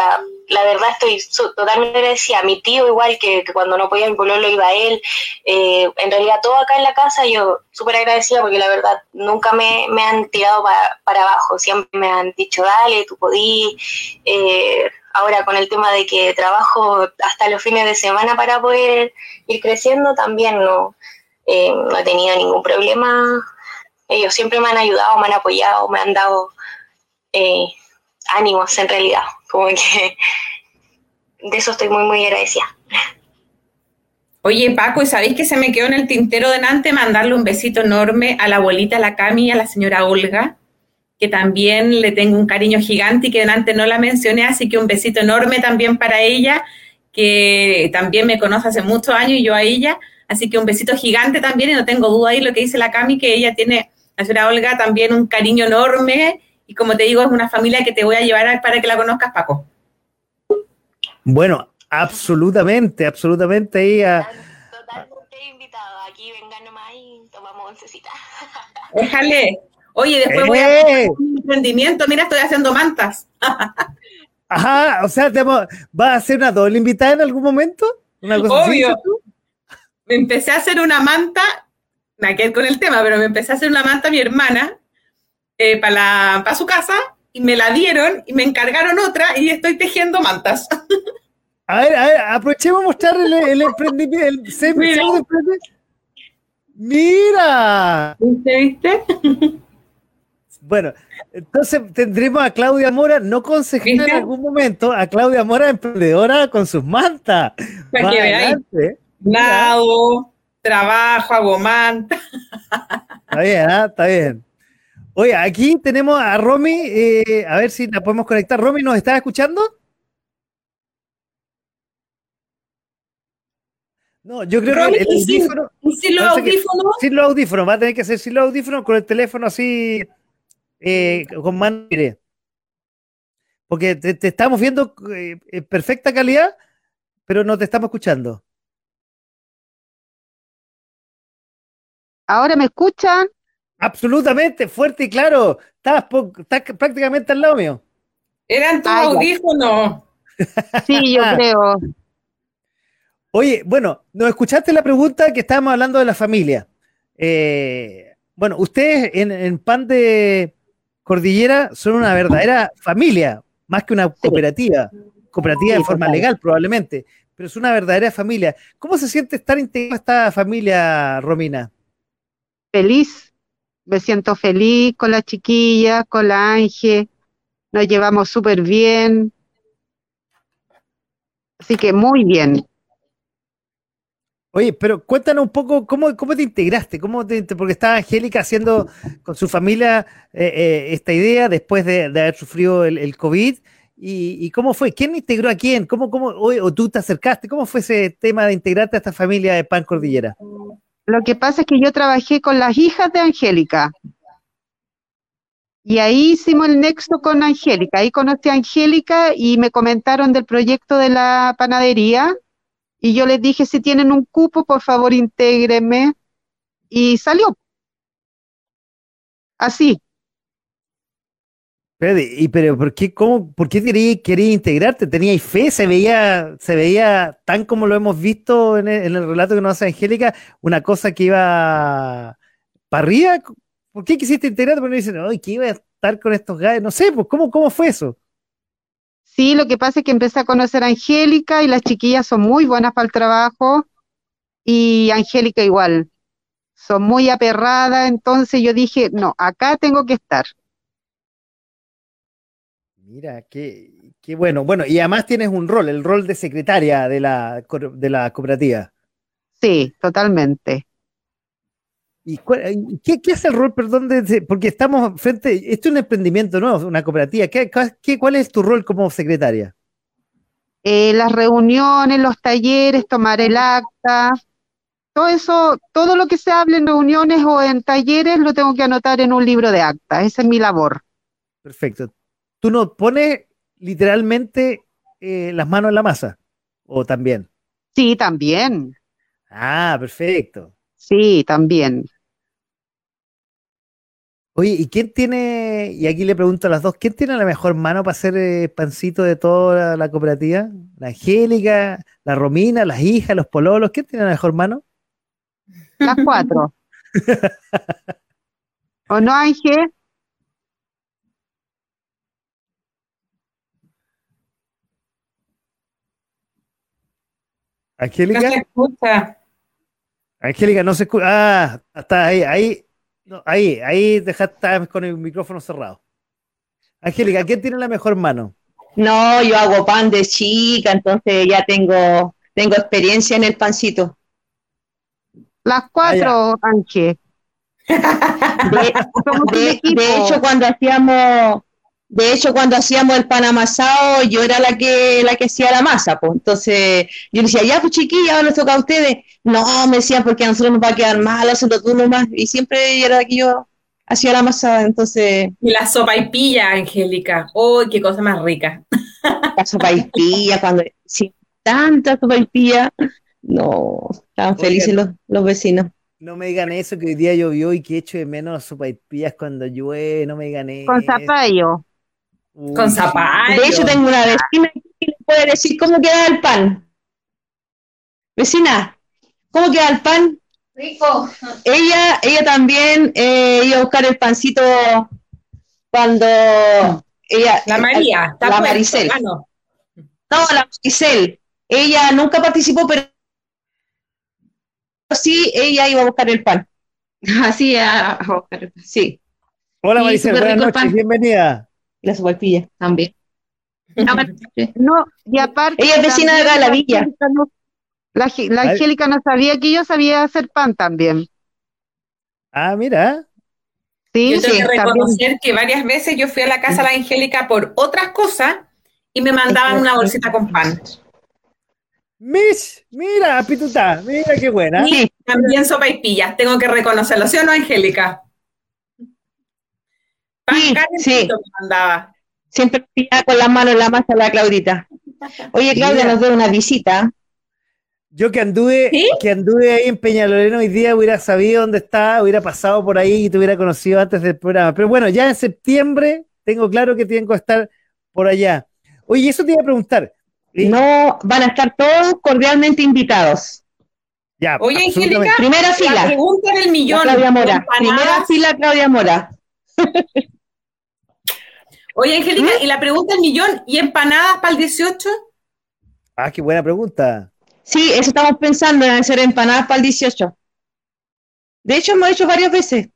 la verdad estoy totalmente agradecida. Mi tío igual que, cuando no podía mi lo iba a él. Eh, en realidad todo acá en la casa yo súper agradecida porque la verdad nunca me, me han tirado para, abajo. Siempre me han dicho, dale, tú podí. Eh, ahora con el tema de que trabajo hasta los fines de semana para poder ir creciendo, también no, no he tenido ningún problema. Ellos siempre me han ayudado, me han apoyado, me han dado eh, ánimos en realidad. Como que de eso estoy muy, muy agradecida. Oye, Paco, ¿y sabéis que se me quedó en el tintero delante mandarle un besito enorme a la abuelita, a la Cami a la señora Olga, que también le tengo un cariño gigante y que delante no la mencioné, así que un besito enorme también para ella, que también me conoce hace muchos años y yo a ella, así que un besito gigante también y no tengo duda ahí lo que dice la Cami, que ella tiene, la señora Olga, también un cariño enorme y como te digo, es una familia que te voy a llevar para que la conozcas, Paco. Bueno, absolutamente, absolutamente. Ahí Totalmente invitado. Aquí vengan nomás y tomamos oncecita. Déjale. Oye, después voy a hacer un emprendimiento. Mira, estoy haciendo mantas. Ajá, o sea, ¿va a hacer una doble invitada en algún momento? ¿Una cosa Obvio. me empecé a hacer una manta, me quedé con el tema, pero me empecé a hacer una manta a mi hermana eh, para, para su casa y me la dieron y me encargaron otra y estoy tejiendo mantas. A ver, a ver, aprovechemos a mostrar el, emprendimiento, el Mira. Mira. ¿Viste, viste? Bueno, entonces tendremos a Claudia Mora, no consejera en algún momento, a Claudia Mora emprendedora con sus mantas. Para que veáis. Nado, trabajo, hago manta. Está bien, ¿eh? está bien. Oye, aquí tenemos a Romy, eh, a ver si la podemos conectar. Romy, ¿nos estás escuchando? No, yo creo que el audífono. Sin los audífonos. Sin los audífonos, va a tener que ser sin los audífonos con el teléfono así, eh, con mano Porque te, estamos viendo eh, en perfecta calidad, pero no te estamos escuchando. ¿Ahora me escuchan? Absolutamente, fuerte y claro. Estás, prácticamente al lado mío. Eran tus audífonos. Sí, yo creo. Oye, bueno, nos escuchaste la pregunta que estábamos hablando de la familia. Eh, bueno, ustedes en, Pan de Cordillera son una verdadera familia, más que una cooperativa. Cooperativa de forma legal, probablemente, pero es una verdadera familia. ¿Cómo se siente estar integrada esta familia, Romina? Feliz, me siento feliz con la chiquilla, con la Ángel, nos llevamos súper bien. Así que muy bien. Oye, pero cuéntanos un poco cómo, cómo te integraste, cómo porque estaba Angélica haciendo con su familia eh, eh, esta idea después de, haber sufrido el, COVID. Y, cómo fue? ¿Quién integró a quién? ¿Cómo, cómo, o, tú te acercaste? ¿Cómo fue ese tema de integrarte a esta familia de Pan Cordillera? Lo que pasa es que yo trabajé con las hijas de Angélica. Y ahí hicimos el nexo con Angélica. Ahí conocí a Angélica y me comentaron del proyecto de la panadería. Y yo les dije, si tienen un cupo, por favor, intégrenme. Y salió. Así. Y, pero ¿por qué, cómo, por qué quería, integrarte? ¿Teníais fe? ¿Se veía, ¿Se veía tan como lo hemos visto en el, relato que nos hace Angélica? ¿Una cosa que iba para arriba? ¿Por qué quisiste integrarte? Porque dicen, ay, que iba a estar con estos guys. No sé, pues, ¿cómo, ¿cómo fue eso? Sí, lo que pasa es que empecé a conocer a Angélica y las chiquillas son muy buenas para el trabajo y Angélica igual. Son muy aperradas, entonces yo dije, no, acá tengo que estar. Mira, qué, qué, bueno. Bueno, y además tienes un rol, el rol de secretaria de la, de la cooperativa. Sí, totalmente. ¿Y qué, hace el rol, perdón, de, porque estamos frente, esto es un emprendimiento nuevo, una cooperativa. ¿Qué, cuál es tu rol como secretaria? Eh, las reuniones, los talleres, tomar el acta, todo eso, todo lo que se hable en reuniones o en talleres lo tengo que anotar en un libro de acta. Esa es mi labor. Perfecto. ¿Tú no pones literalmente eh, las manos en la masa? ¿O también? Sí, también. Ah, perfecto. Sí, también. Oye, ¿y quién tiene, y aquí le pregunto a las dos, ¿quién tiene la mejor mano para hacer eh, pancito de toda la, cooperativa? ¿La Angélica, la Romina, las hijas, los pololos? ¿Quién tiene la mejor mano? Las cuatro. ¿O no, Ángel? Angélica. No se escucha. Angélica, no se escucha. Ah, está ahí, ahí ahí, ahí dejaste con el micrófono cerrado. Angélica, ¿quién tiene la mejor mano? No, yo hago pan de chica, entonces ya tengo, tengo experiencia en el pancito. Las cuatro, Ángel. de, hecho, cuando hacíamos de hecho, cuando hacíamos el pan amasado, yo era la que, la que hacía la masa, pues. Entonces, yo decía, ya, pues chiquilla, ahora les toca a ustedes. No, me decían, porque a nosotros nos va a quedar mal, hacerlo tú nomás. Y siempre era la que yo hacía la masa, entonces... Y la sopa y pilla, Angélica. ¡Uy, qué cosa más rica! La sopa y pilla, cuando... Sí, tanta sopa y pilla. No, estaban felices los, los vecinos. No me digan eso, que hoy día llovió y que echo de menos sopa y pillas cuando llueve, no me digan eso. Con zapallo. Con zapallo. De hecho, tengo una vecina que le puede decir cómo queda el pan. Vecina, ¿cómo queda el pan? Rico. Ella, ella también eh, iba a buscar el pancito cuando ella. La María, la, Maricel. Ah, no. la Maricel. Ella nunca participó, pero sí, ella iba a buscar el pan. Así, a, buscar el pan. Sí. Hola Maricel, buenas noches, bienvenida y la sopaipilla también. No, y aparte. Ella es vecina de acá la villa. La, la Angélica no sabía que yo sabía hacer pan también. Ah, mira. Sí, yo tengo que reconocer que varias veces yo fui a la casa de la Angélica por otras cosas y me mandaban una bolsita con pan. Miss, mira, pituta, mira qué buena. Sí, también sopa y pillas, tengo que reconocerlo, ¿sí o no, Angélica? Sí, mandaba. Siempre con las manos en la masa la Claudita. Oye, Claudia, nos dio una visita. Yo que anduve, que anduve ahí en Peñaloleno hoy día hubiera sabido dónde está, hubiera pasado por ahí y te hubiera conocido antes del programa. Pero bueno, ya en septiembre tengo claro que tengo que estar por allá. Oye, eso te iba a preguntar. No, van a estar todos cordialmente invitados. Ya, Oye, Angélica, primera fila. pregunta del millón. Claudia Mora. Primera fila, Claudia Mora. Oye, Angélica, ¿Mm? y la pregunta del millón, ¿y empanadas para el 18? Ah, qué buena pregunta. Sí, eso estamos pensando en hacer empanadas para el 18. De hecho, hemos hecho varias veces.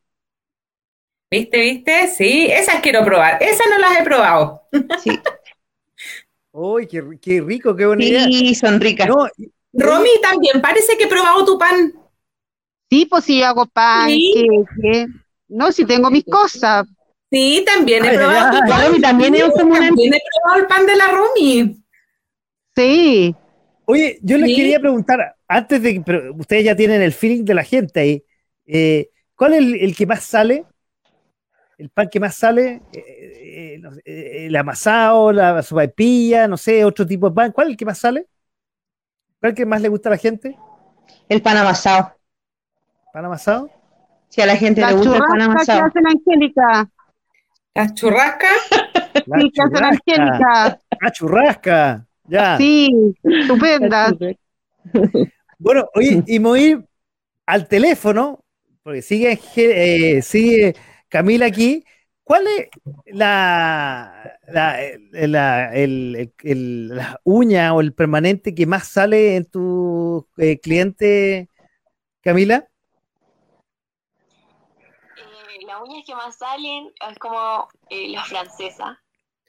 ¿Viste, viste? Sí, esas quiero probar. Esas no las he probado. Sí. Uy, qué, rico, qué bonita. Sí, son ricas. Romy, también, parece que he probado tu pan. Sí, pues sí, hago pan. No, si tengo mis cosas. Sí, también he probado el pan. también, he, probado el pan de la Romy. Sí. Oye, yo les quería preguntar, antes de que, pero ustedes ya tienen el feeling de la gente ahí, eh, ¿cuál es el, que más sale? ¿El pan que más sale? Eh, eh, ¿El amasado, la sopaipilla, no sé, otro tipo de pan? ¿Cuál es el que más sale? ¿Cuál es el que más le gusta a la gente? El pan amasado. ¿Pan amasado? Si a la gente le gusta el pan amasado. ¿Qué hace la Angélica? ¿La churrasca? sí, ¿qué hace la Angélica? La churrasca, ya. Sí, estupenda. bueno, oye, y voy al teléfono, porque sigue, eh, sigue Camila aquí. ¿Cuál es la, la, la, el, el, la, uña o el permanente que más sale en tu eh, cliente, Camila? Uñas que más salen es como eh, la francesa.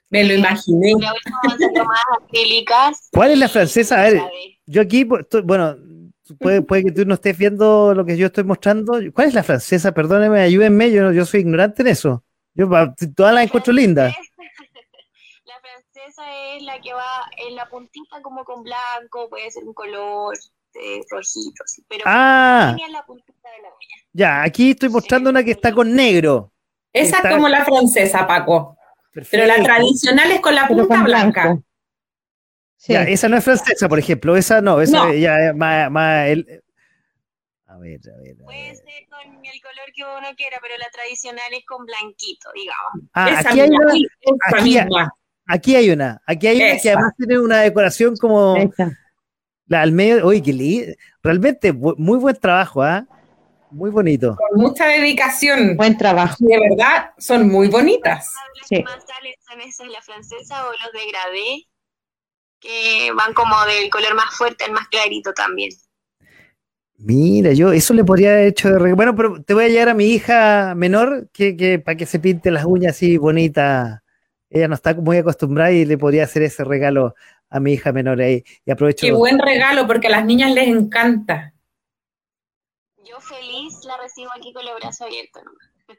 Me lo imaginé. más ¿Cuál es la francesa? A ver, yo aquí, bueno, puede, puede que tú no estés viendo lo que yo estoy mostrando. ¿Cuál es la francesa? Perdóneme, ayúdenme, yo, yo soy ignorante en eso. Yo todas las encuentro lindas. La francesa es la que va en la puntita como con blanco, puede ser un color de rojito, sí, pero Ah, en la puntita de la uña. ya, aquí estoy mostrando una que está con negro. Esa Está- es como la francesa, Paco. Pero la tradicional es con la punta con blanca. blanco. Sí. Ya, esa no es francesa, por ejemplo. Esa no, esa No. ya es más, más el- A ver, a ver. a Puede ser con el color que uno quiera, pero la tradicional es con blanquito, digamos. Ah, aquí hay una, aquí hay- misma. aquí hay una, aquí hay una que además tiene una decoración como Esa. La al medio. Uy, qué li- Realmente bu- muy buen trabajo, ¿ah? Muy bonito. Con mucha dedicación. Buen trabajo. De verdad, son muy bonitas. Sí. que más salen son esas, la francesa o los degradé, que van como del color más fuerte al más clarito también. Mira, yo eso le podría haber hecho de regalo. Bueno, pero te voy a llevar a mi hija menor que, que para que se pinte las uñas así bonitas. Ella no está muy acostumbrada y le podría hacer ese regalo a mi hija menor ahí. Y aprovecho. Qué buen regalo, porque a las niñas les encanta. Yo feliz la recibo aquí con los brazos abiertos.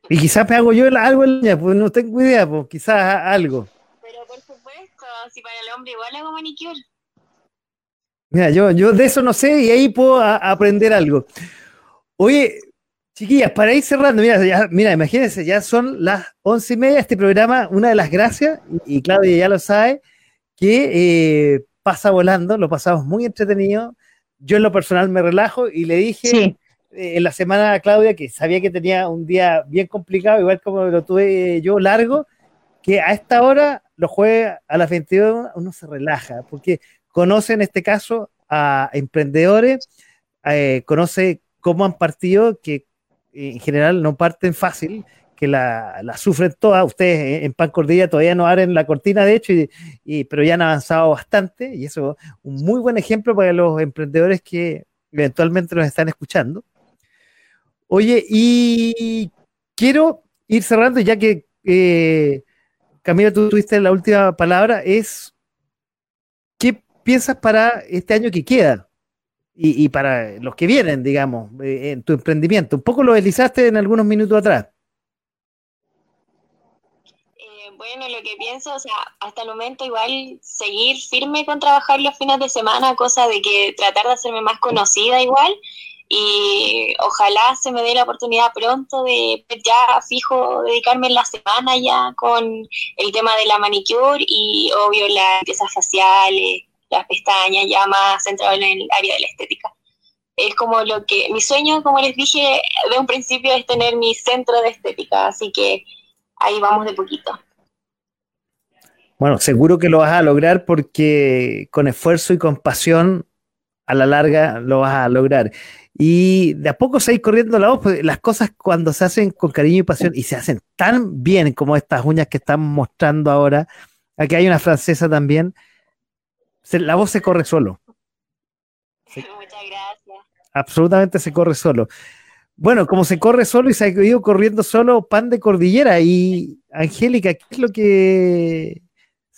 Y quizás me hago yo algo en la pues no tengo idea, pues quizás algo. Pero por supuesto, si para el hombre igual hago manicure. Mira, yo, yo de eso no sé y ahí puedo a- aprender algo. Oye, chiquillas, para ir cerrando, mira, ya- mira, imagínense, ya son las once y media. Este programa, una de las gracias, y, y Claudia ya lo sabe, que eh, pasa volando, lo pasamos muy entretenido. Yo en lo personal me relajo y le dije Sí. eh, en la semana a Claudia que sabía que tenía un día bien complicado, igual como lo tuve yo largo, que a esta hora, los jueves a las 22, uno se relaja, porque conoce en este caso a emprendedores, eh, conoce cómo han partido, que eh, en general no parten fácil, que la, la sufren todas. Ustedes en Pan Cordilla todavía no abren la cortina, de hecho, y, y- pero ya han avanzado bastante, y eso es un muy buen ejemplo para los emprendedores que eventualmente nos están escuchando. Oye, y quiero ir cerrando, ya que eh, Camila, tú tuviste la última palabra, es ¿qué piensas para este año que queda? Y, y para los que vienen, digamos, eh, en tu emprendimiento. Un poco lo deslizaste en algunos minutos atrás. Eh, bueno, lo que pienso, o sea, hasta el momento igual seguir firme con trabajar los fines de semana, cosa de que tratar de hacerme más conocida igual y ojalá se me dé la oportunidad pronto de ya fijo dedicarme en la semana ya con el tema de la manicure y obvio las piezas faciales, las pestañas ya más centrado en el área de la estética. Es como lo que, mi sueño, como les dije de un principio, es tener mi centro de estética, así que ahí vamos de poquito. Bueno, seguro que lo vas a lograr porque con esfuerzo y con pasión, a la larga lo vas a lograr. Y de a poco se ir corriendo la voz, pues, las cosas cuando se hacen con cariño y pasión y se hacen tan bien como estas uñas que están mostrando ahora, aquí hay una francesa también, se- la voz se corre solo. Muchas gracias. absolutamente se corre solo. Bueno, como se corre solo y se ha ido corriendo solo pan de cordillera. Y Angélica, ¿qué es lo que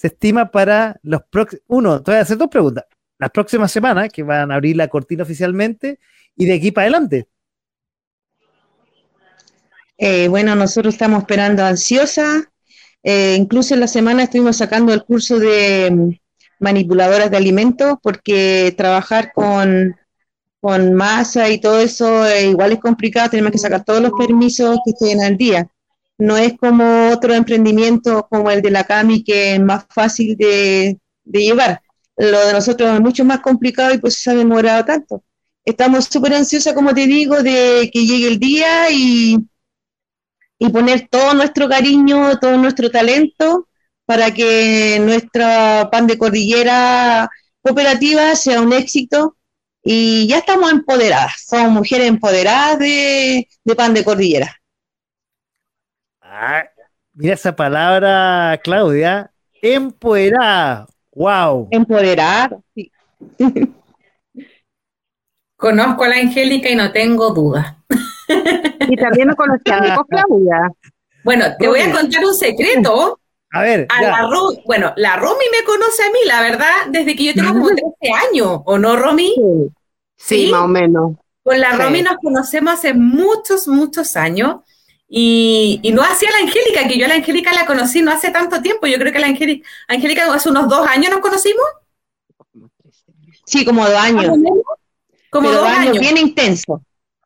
se estima para los próximos? Uno, te voy a hacer dos preguntas. Las próximas semanas, que van a abrir la cortina oficialmente, y de aquí para adelante. Eh, bueno, nosotros estamos esperando ansiosa. Eh, incluso en la semana estuvimos sacando el curso de mm, manipuladoras de alimentos porque trabajar con, con masa y todo eso eh, igual es complicado. Tenemos que sacar todos los permisos que estén al día. No es como otro emprendimiento como el de la Cami que es más fácil de, llevar. Lo de nosotros es mucho más complicado y pues se ha demorado tanto. Estamos súper ansiosas, como te digo, de que llegue el día y, y poner todo nuestro cariño, todo nuestro talento para que nuestra pan de cordillera cooperativa sea un éxito y ya estamos empoderadas, somos mujeres empoderadas de, de pan de cordillera. Ah, mira esa palabra, Claudia. Empoderada. ¡Wow! Empoderar, sí. Conozco a la Angélica y no tengo duda. Y también me conocí a mi con Claudia. Bueno, te voy a contar un secreto. A ver, A ya. la Ro- bueno, la Romy me conoce a mí, la verdad, desde que yo tengo como 13 años, ¿o no, Romy? Sí, más o menos. Con la Sí. Romy nos conocemos hace muchos, muchos años. Y, y no hacía la Angélica, que yo a la Angélica la conocí no hace tanto tiempo. Yo creo que la Angélica, Angélica hace unos dos años nos conocimos. Sí, como dos años. Como Pero dos años años. bien intensos.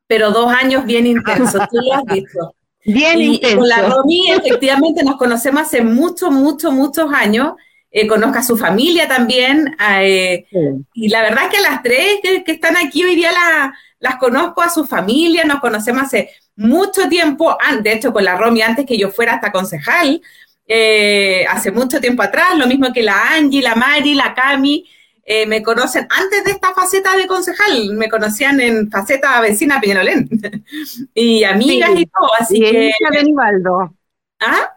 Pero dos años bien intensos, tú lo has visto. Bien Y, y intensos. con la Romy, efectivamente, nos conocemos hace muchos, muchos, muchos años. Eh, conozco a su familia también. eh, y la verdad que a las tres que, que están aquí hoy día la- las conozco a su familia, nos conocemos hace mucho tiempo, de hecho con la Romy antes que yo fuera hasta concejal, eh, hace mucho tiempo atrás, lo mismo que la Angie, la Mari, la Cami, eh, me conocen antes de esta faceta de concejal, me conocían en faceta vecina Peñalolén y amigas Sí. y todo, así Y que... hija de Nivaldo. ¿Ah?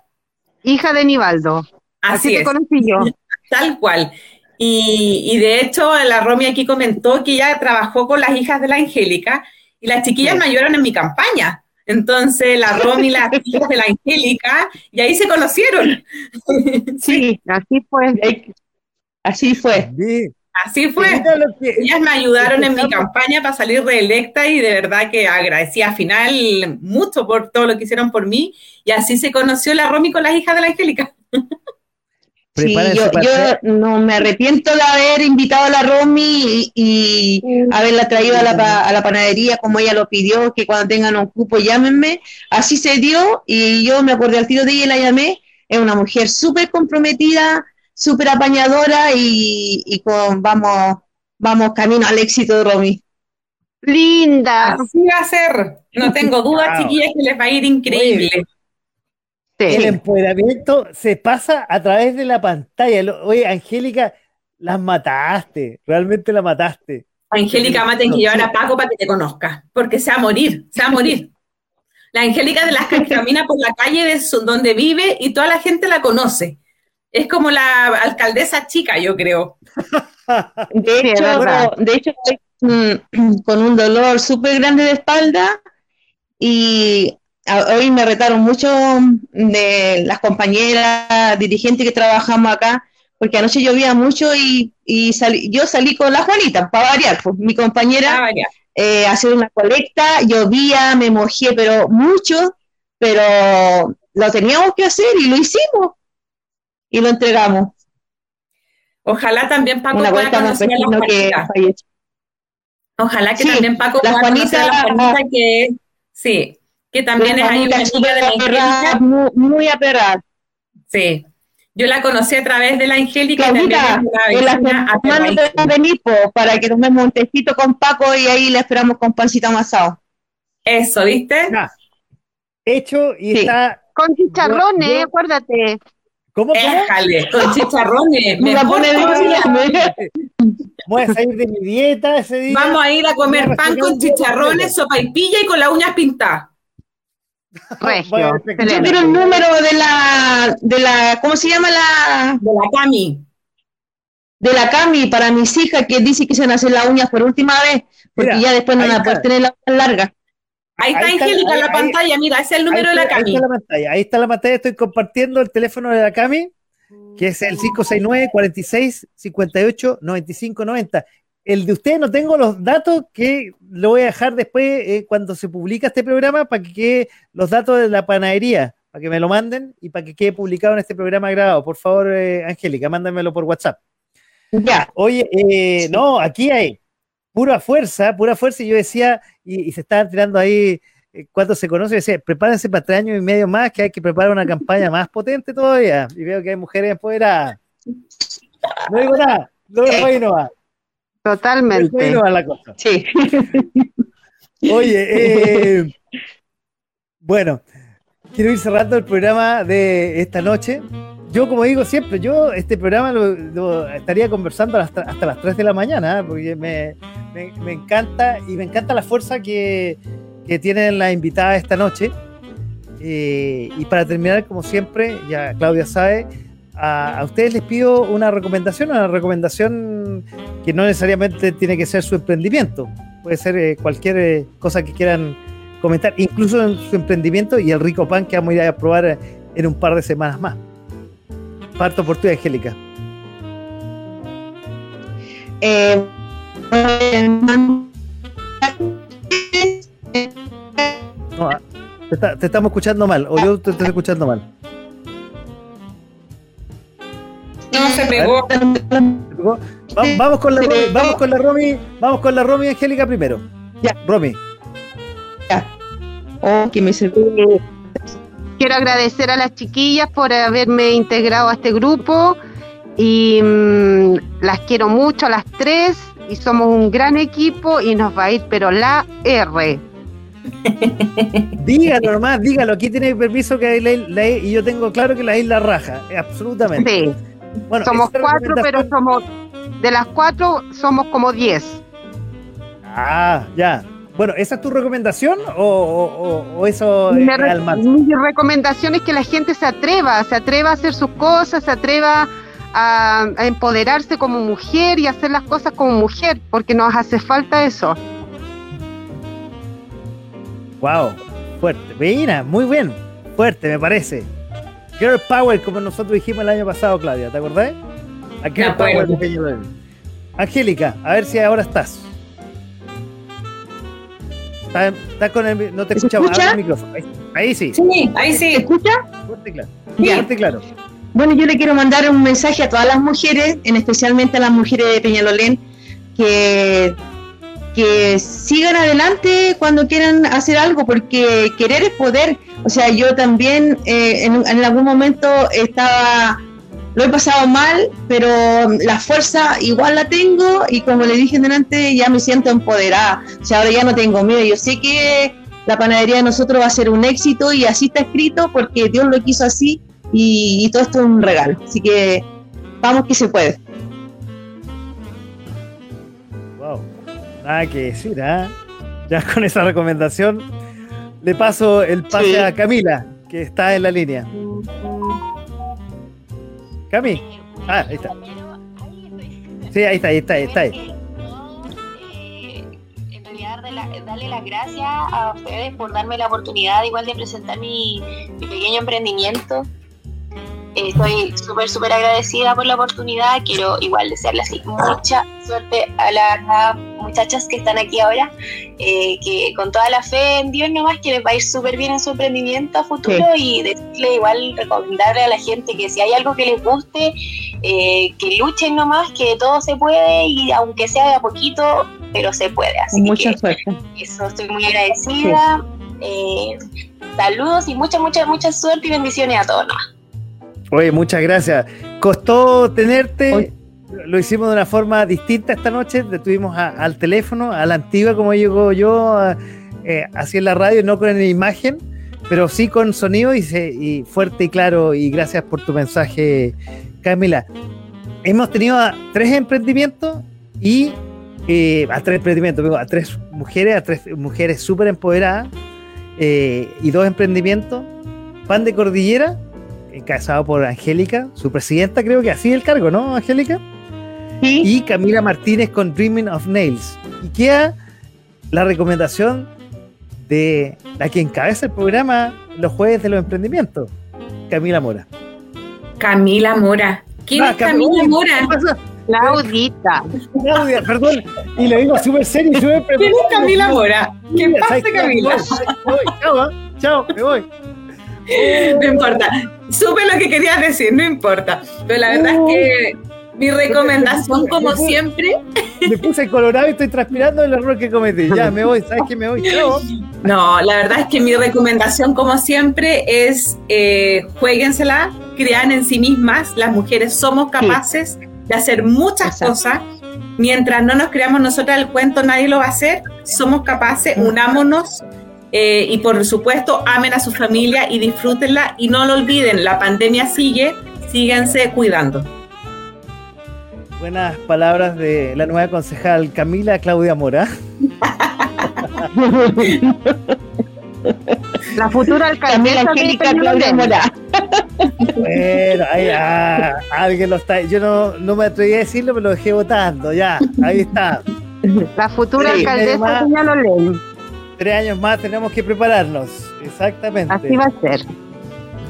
Hija de Nivaldo. Así, Así te es. conocí yo. Tal cual. Y, y de hecho, la Romy aquí comentó que ella trabajó con las hijas de la Angélica y las chiquillas me ayudaron en mi campaña. Entonces, la Romy y las hijas de la Angélica, y ahí se conocieron. Sí, así fue. Así fue. Sí. Así fue. Ellas me ayudaron en mi campaña para salir reelecta y de verdad que agradecía al final mucho por todo lo que hicieron por mí. Y así se conoció la Romy con las hijas de la Angélica. Sí, yo, para yo no me arrepiento de haber invitado a la Romy y, y haberla traído a la, pa- a la panadería como ella lo pidió, que cuando tengan un cupo llámenme. Así se dio y yo me acordé al tiro de ella y la llamé. Es una mujer súper comprometida, súper apañadora y, y con vamos, vamos camino al éxito de Romy. Linda. Así va a ser. No tengo dudas, Wow. chiquillas, que les va a ir increíble. El empoderamiento se pasa a través de la pantalla. Oye, Angélica, las mataste, realmente la mataste. Angélica Maten que llevar a Paco para que te conozca, porque se va a morir, se va a morir. La Angélica de las que camina por la calle de su- donde vive y toda la gente la conoce. Es como la alcaldesa chica, yo creo. De hecho, de hecho estoy, mm, con un dolor súper grande de espalda y hoy me retaron mucho de las compañeras dirigentes que trabajamos acá, porque anoche llovía mucho y, y yo salí con la Juanita, para variar, pues, mi compañera eh, hacer una colecta, llovía, me mojé, pero mucho, pero lo teníamos que hacer y lo hicimos y lo entregamos. Ojalá también Paco Una pueda conocer a la que Juanita. Ojalá que Sí, también Paco la pueda conocer a la Juanita- Juanita que sí, que también es La ahí una amiga de la Angélica. muy, muy aperrada. Sí. Yo la conocí a través de la Angélica Claudita, en la semana te venir para que tomemos un tecito con Paco y ahí le esperamos con pancito amasado. Eso, ¿viste? Ya. Hecho y Sí. está. Con chicharrones, Yo- yo- acuérdate. ¿Cómo, cómo? Éjale, con chicharrones. Me la pone. Voy a salir de mi dieta ese día. Vamos a ir a comer pan con chicharrones, sopa y pilla y con las uñas pintadas. Regio. Yo quiero el número de la, de la, ¿cómo se llama la? De la Cami. De la Cami para mis hijas que dice que se van a hacer las uñas por última vez, porque Mira, ya después no ahí van a está. poder tener las uñas largas. Ahí está Ahí está, Angélica en la ahí- pantalla, mira, ese es el número de la está- ahí Cami. está la pantalla. Ahí está la pantalla. Estoy compartiendo el teléfono de la Cami, que es el 569 46 58 95 90. El de ustedes no tengo los datos que lo voy a dejar después eh, cuando se publica este programa para que quede los datos de la panadería, para que me lo manden y para que quede publicado en este programa grabado. Por favor, eh, Angélica, mándamelo por WhatsApp. Ya. Oye, eh, no, aquí hay pura fuerza, pura fuerza. Y yo decía, y, y se estaban tirando ahí eh, cuando se conoce, decía, prepárense para tres años y medio más, que hay que preparar una campaña más potente todavía. Y veo que hay mujeres empoderadas. No digo nada, lo dejo ahí nomás. Totalmente. nomás la cosa. Sí. Oye, eh, bueno, quiero ir cerrando el programa de esta noche. Yo, como digo siempre, yo este programa lo, lo estaría conversando hasta, hasta las 3 de la mañana, ¿eh? porque me, me- me encanta y me encanta la fuerza que, que tienen las invitadas esta noche. Eh, y para terminar, como siempre, ya Claudia sabe, a, a, ustedes les pido una recomendación, una recomendación que no necesariamente tiene que ser su emprendimiento, puede ser eh, cualquier eh, cosa que quieran comentar, incluso su emprendimiento y el rico pan que vamos a ir a probar eh, en un par de semanas más. Parto por ti, Angélica. Ah, te, estamos escuchando mal, o yo te estoy escuchando mal. No, se pegó. Vamos con la Romy, vamos con la Romy, vamos con la Romy Angélica primero. Ya. Romy. Oh, que me. Quiero agradecer a las chiquillas por haberme integrado a este grupo y mm, las quiero mucho a las tres y somos un gran equipo y nos va a ir pero la R. Dígalo nomás, dígalo. Aquí tiene permiso que la, la- y yo tengo claro que la isla raja, absolutamente. Sí, Bueno, somos cuatro pero somos, de las cuatro somos como diez. Ah, ya. Bueno, ¿esa es tu recomendación o, o- o- o eso es re- real más? mi recomendación es que la gente se atreva, se atreva a hacer sus cosas, se atreva a, a empoderarse como mujer y hacer las cosas como mujer, porque nos hace falta eso. Wow, fuerte. Mira, muy bien. Fuerte, me parece. Girl Power, como nosotros dijimos el año pasado, Claudia, ¿te acordás? A Girl. Power de Peñalolén. Angélica, a ver si ahora estás. Está, está con el, no te ¿Se escuchamos, escucha? el micrófono. Ahí, ahí sí, Sí, ahí ¿Se sí. escucha? fuerte y claro. Ya. Fuerte y claro. Bueno, yo le quiero mandar un mensaje a todas las mujeres, en especialmente a las mujeres de Peñalolén, que, que sigan adelante cuando quieran hacer algo, porque querer es poder. O sea, yo también eh, en, algún momento estaba, lo he pasado mal, pero la fuerza igual la tengo y como le dije delante, ya me siento empoderada. O sea, ahora ya no tengo miedo. Yo sé que la panadería de nosotros va a ser un éxito y así está escrito porque Dios lo quiso así y, y todo esto es un regalo. Así que vamos que se puede. Nada que decir, ¿ah? Ya con esa recomendación le paso el pase Sí. a Camila, que está en la línea. Cami. Ah, ahí está. Sí, ahí está, ahí está, ahí está. Ahí. Eh, en realidad darle, la- darle las gracias a ustedes por darme la oportunidad igual de presentar mi, mi pequeño emprendimiento. Eh, Estoy súper, súper agradecida por la oportunidad. Quiero igual desearles así mucha suerte a las muchachas que están aquí ahora, eh, que con toda la fe en Dios nomás, que les va a ir súper bien en su emprendimiento a futuro y decirle igual, recomendarle a la gente que si hay algo que les guste, eh, que luchen nomás, que todo se puede y aunque sea de a poquito, pero se puede. Así mucha que suerte. eso estoy muy agradecida. Eh, saludos y mucha, mucha, mucha suerte y bendiciones a todos nomás. Oye, muchas gracias. Costó tenerte. Lo hicimos de una forma distinta esta noche. Te tuvimos a- al teléfono, a la antigua, como llego yo, a- eh, así en la radio, no con imagen, pero sí con sonido y, se- y fuerte y claro. Y gracias por tu mensaje, Camila. Hemos tenido a tres emprendimientos y eh, a tres emprendimientos, a tres mujeres, a tres mujeres súper empoderadas eh, y dos emprendimientos. Pan de Cordillera, encabezado por Angélica, su presidenta, creo que así el cargo, ¿no, Angélica? Sí, Y Camila Martínez con Dreaming of Nails. Y queda la recomendación de la que encabeza el programa los jueves de los emprendimientos, Camila Mora. Camila Mora. ¿Quién Ah, es Camila Mora? Claudita. Claudia, perdón. Y le digo súper serio y súper ¿Quién es Camila Mora? ¿Qué Mira, pasa. Camila? Me voy, Chao, ¿ah? chao, me voy. No importa. Supe lo que querías decir, no importa. Pero la verdad es que mi recomendación, como siempre, Me puse colorado y estoy transpirando el error que cometí. Ya, me voy, ¿sabes qué? Me voy. Chao. no, la verdad es que mi recomendación, como siempre, es eh, jueguensela, crean en sí mismas. Las mujeres somos capaces de hacer muchas Exacto. cosas. Mientras no nos creamos nosotras el cuento, nadie lo va a hacer. Somos capaces, unámonos. Eh, y por supuesto, amen a su familia y disfrútenla. Y no lo olviden, la pandemia sigue, síganse cuidando. Buenas palabras de la nueva concejal Camila Claudia Mora. La futura alcaldesa de Angélica Claudia. Mora. Bueno, ahí, ah, alguien lo está. Yo no, no me atreví a decirlo, pero lo dejé votando. Ya, ahí está. La futura Sí, alcaldesa Peñalolén. Tres años más tenemos que prepararnos. Exactamente. Así va a ser.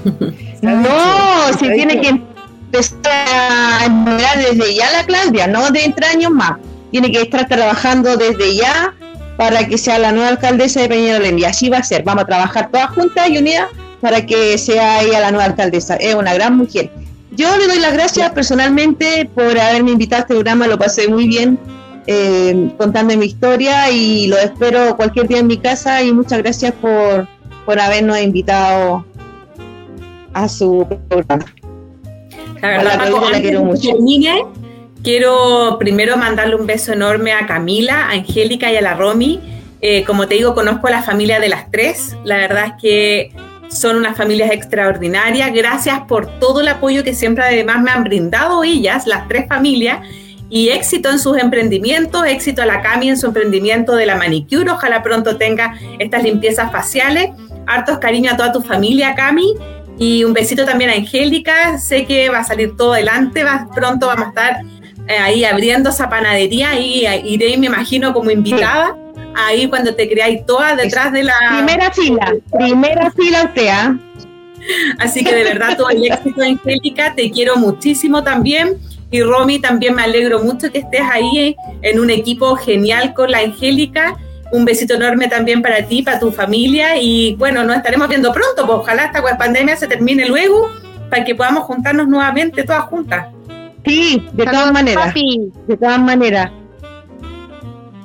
No, se si tiene que empezar a desde ya la Claudia, no de entre años más. Tiene que estar trabajando desde ya para que sea la nueva alcaldesa de Peñalolén. Y así va a ser. Vamos a trabajar todas juntas y unidas para que sea ella la nueva alcaldesa. Es una gran mujer. Yo le doy las gracias personalmente por haberme invitado a este programa, lo pasé muy bien eh, contando mi historia y lo espero cualquier día en mi casa y muchas gracias por, por habernos invitado a su programa. La verdad, Paco, la quiero mucho. quiero primero mandarle un beso enorme a Camila, a Angélica y a la Romy. Eh, como te digo, conozco a la familia de las tres. La verdad es que son unas familias extraordinarias. Gracias por todo el apoyo que siempre además me han brindado ellas, las tres familias. Y éxito en sus emprendimientos, éxito a la Cami en su emprendimiento de la manicure. Ojalá pronto tenga estas limpiezas faciales. Hartos cariño a toda tu familia, Cami. Y un besito también a Angélica. Sé que va a salir todo adelante. Va, pronto vamos a estar eh, ahí abriendo esa panadería y iré, me imagino, como invitada ahí cuando te creáis todas detrás de la... Primera fila, primera fila usted, ¿ah? Así que de verdad todo el éxito, Angélica, te quiero muchísimo también. Y Romy, también me alegro mucho que estés ahí en un equipo genial con la Angélica. Un besito enorme también para ti, para tu familia. Y bueno, nos estaremos viendo pronto, pues ojalá esta pandemia se termine luego para que podamos juntarnos nuevamente todas juntas. Sí, de todas maneras. De todas maneras.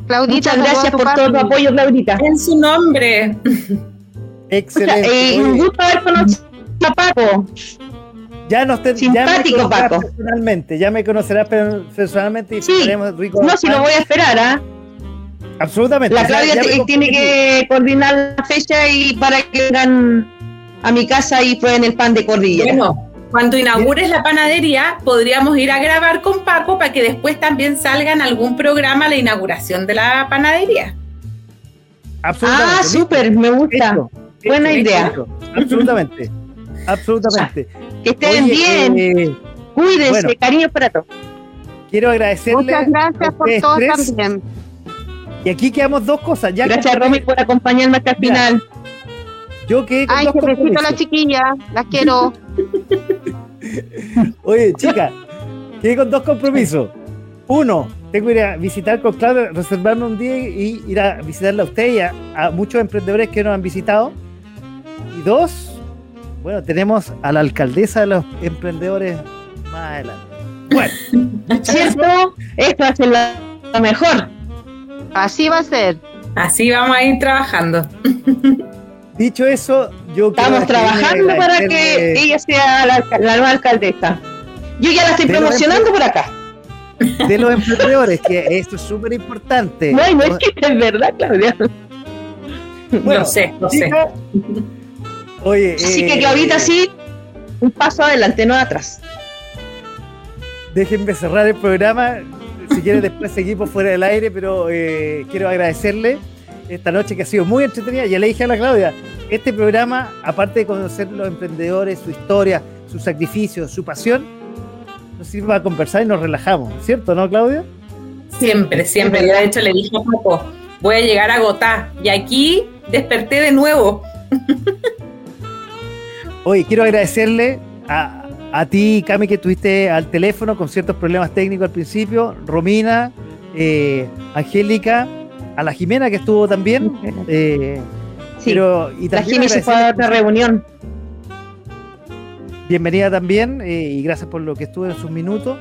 Claudita, Muchas gracias por todo tu apoyo, Claudita. En su nombre. Excelente. Eh, un gusto haber conocido a Paco. Ya nos te, Simpático, ya Paco. Personalmente, ya me conocerás personalmente y sí. rico. No, si lo voy a esperar, ¿ah? Absolutamente. La Claudia tiene que coordinar la fecha y para que vengan a mi casa y prueben el pan de cordillera. Bueno, cuando inaugures la panadería, podríamos ir a grabar con Paco para que después también salga en algún programa la inauguración de la panadería. Ah, súper, me gusta. Buena idea. Absolutamente. Absolutamente. Que estén bien. Eh, Cuídense, cariño para todos. Quiero agradecerle. Muchas gracias por todo también. Y aquí quedamos dos cosas. Ya gracias, Romy, por acompañarme hasta el final. Yo que Ay, que besito a la chiquilla, las quiero. Oye, chica, quedé con dos compromisos. Uno, tengo que ir a visitar con Claudia, reservarme un día y ir a visitarla a usted y a, muchos emprendedores que nos han visitado. Y dos, bueno, tenemos a la alcaldesa de los emprendedores más adelante. Bueno, ¿cierto? Esto va a ser lo mejor. Así va a ser. Así vamos a ir trabajando. Dicho eso, yo Estamos trabajando para que ella sea la, nueva alcaldesa. Yo ya la estoy promocionando por acá. De los emprendedores, que esto es súper importante. No, no es que es verdad, Claudia. Bueno, no sé, no sé. Oye, Así que Claudita, eh, sí, un paso adelante, no atrás. Déjenme cerrar el programa. Si quieren, después seguimos fuera del aire, pero eh, quiero agradecerle esta noche que ha sido muy entretenida. Ya le dije a la Claudia, este programa, aparte de conocer los emprendedores, su historia, su sacrificio, su pasión, nos sirve para conversar y nos relajamos, ¿cierto, no, Claudia? Siempre, siempre. Yo de hecho le dije a Paco, voy a llegar a Gotá. Y aquí desperté de nuevo. Oye, quiero agradecerle a, a ti, Cami, que estuviste al teléfono con ciertos problemas técnicos al principio, Romina, eh, Angélica, a la Jimena que estuvo también. Eh, sí, y la Jimena se fue a otra reunión. Bienvenida también eh, y gracias por lo que estuvo en sus minutos.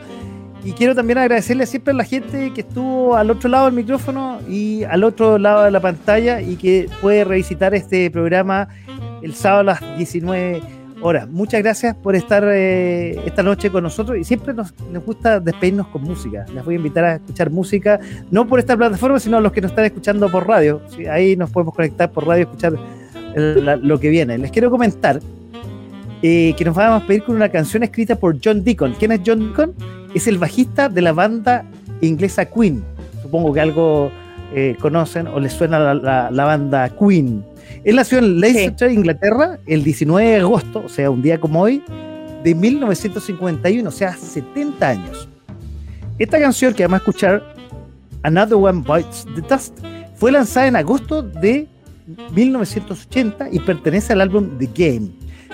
Y quiero también agradecerle siempre a la gente que estuvo al otro lado del micrófono y al otro lado de la pantalla y que puede revisitar este programa el sábado a las 19 Ahora, muchas gracias por estar eh, esta noche con nosotros y siempre nos, gusta despedirnos con música. Les voy a invitar a escuchar música, no por esta plataforma, sino los que nos están escuchando por radio. Ahí nos podemos conectar por radio y escuchar lo que viene. Les quiero comentar eh, que nos vamos a pedir con una canción escrita por John Deacon. ¿Quién es John Deacon? Es el bajista de la banda inglesa Queen. Supongo que algo eh, conocen o les suena la banda Queen. Él nació en Leicester, Inglaterra, el 19 de agosto, o sea, un día como hoy, de 1951, o sea, 70 años. Esta canción que vamos a escuchar, Another One Bites the Dust, fue lanzada en agosto de 1980 y pertenece al álbum The Game.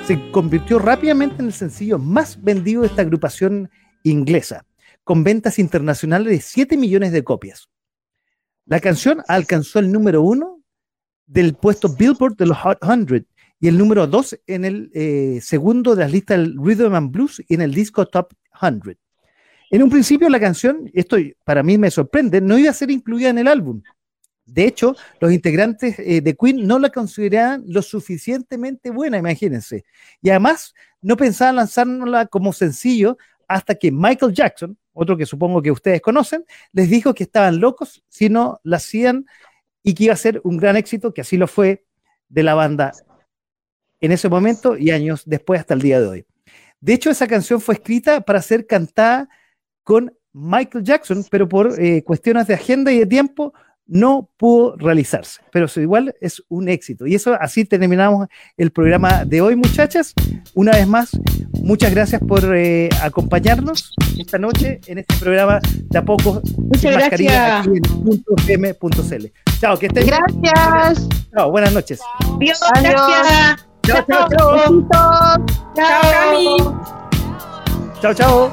Se convirtió rápidamente en el sencillo más vendido de esta agrupación inglesa, con ventas internacionales de 7 millones de copias. La canción alcanzó el número uno del puesto Billboard de los Hot 100 y el número dos en el eh, segundo de las listas del Rhythm and Blues y en el disco Top 100. En un principio la canción, esto para mí me sorprende, no iba a ser incluida en el álbum. De hecho, los integrantes eh, de Queen no la consideraban lo suficientemente buena, imagínense. Y además, no pensaban lanzarla como sencillo hasta que Michael Jackson, otro que supongo que ustedes conocen, les dijo que estaban locos si no la hacían y que iba a ser un gran éxito, que así lo fue de la banda en ese momento y años después hasta el día de hoy. De hecho, esa canción fue escrita para ser cantada con Michael Jackson, pero por eh, cuestiones de agenda y de tiempo no pudo realizarse, pero igual es un éxito. Y eso así terminamos el programa de hoy, muchachas. Una vez más, muchas gracias por eh, acompañarnos esta noche en este programa de a poco muchas gracias. aquí en .m.cl. Chao, que estén Gracias. Chao, buenas noches. Adiós, gracias. Chao, chao, chao. Chao. Chao, chao.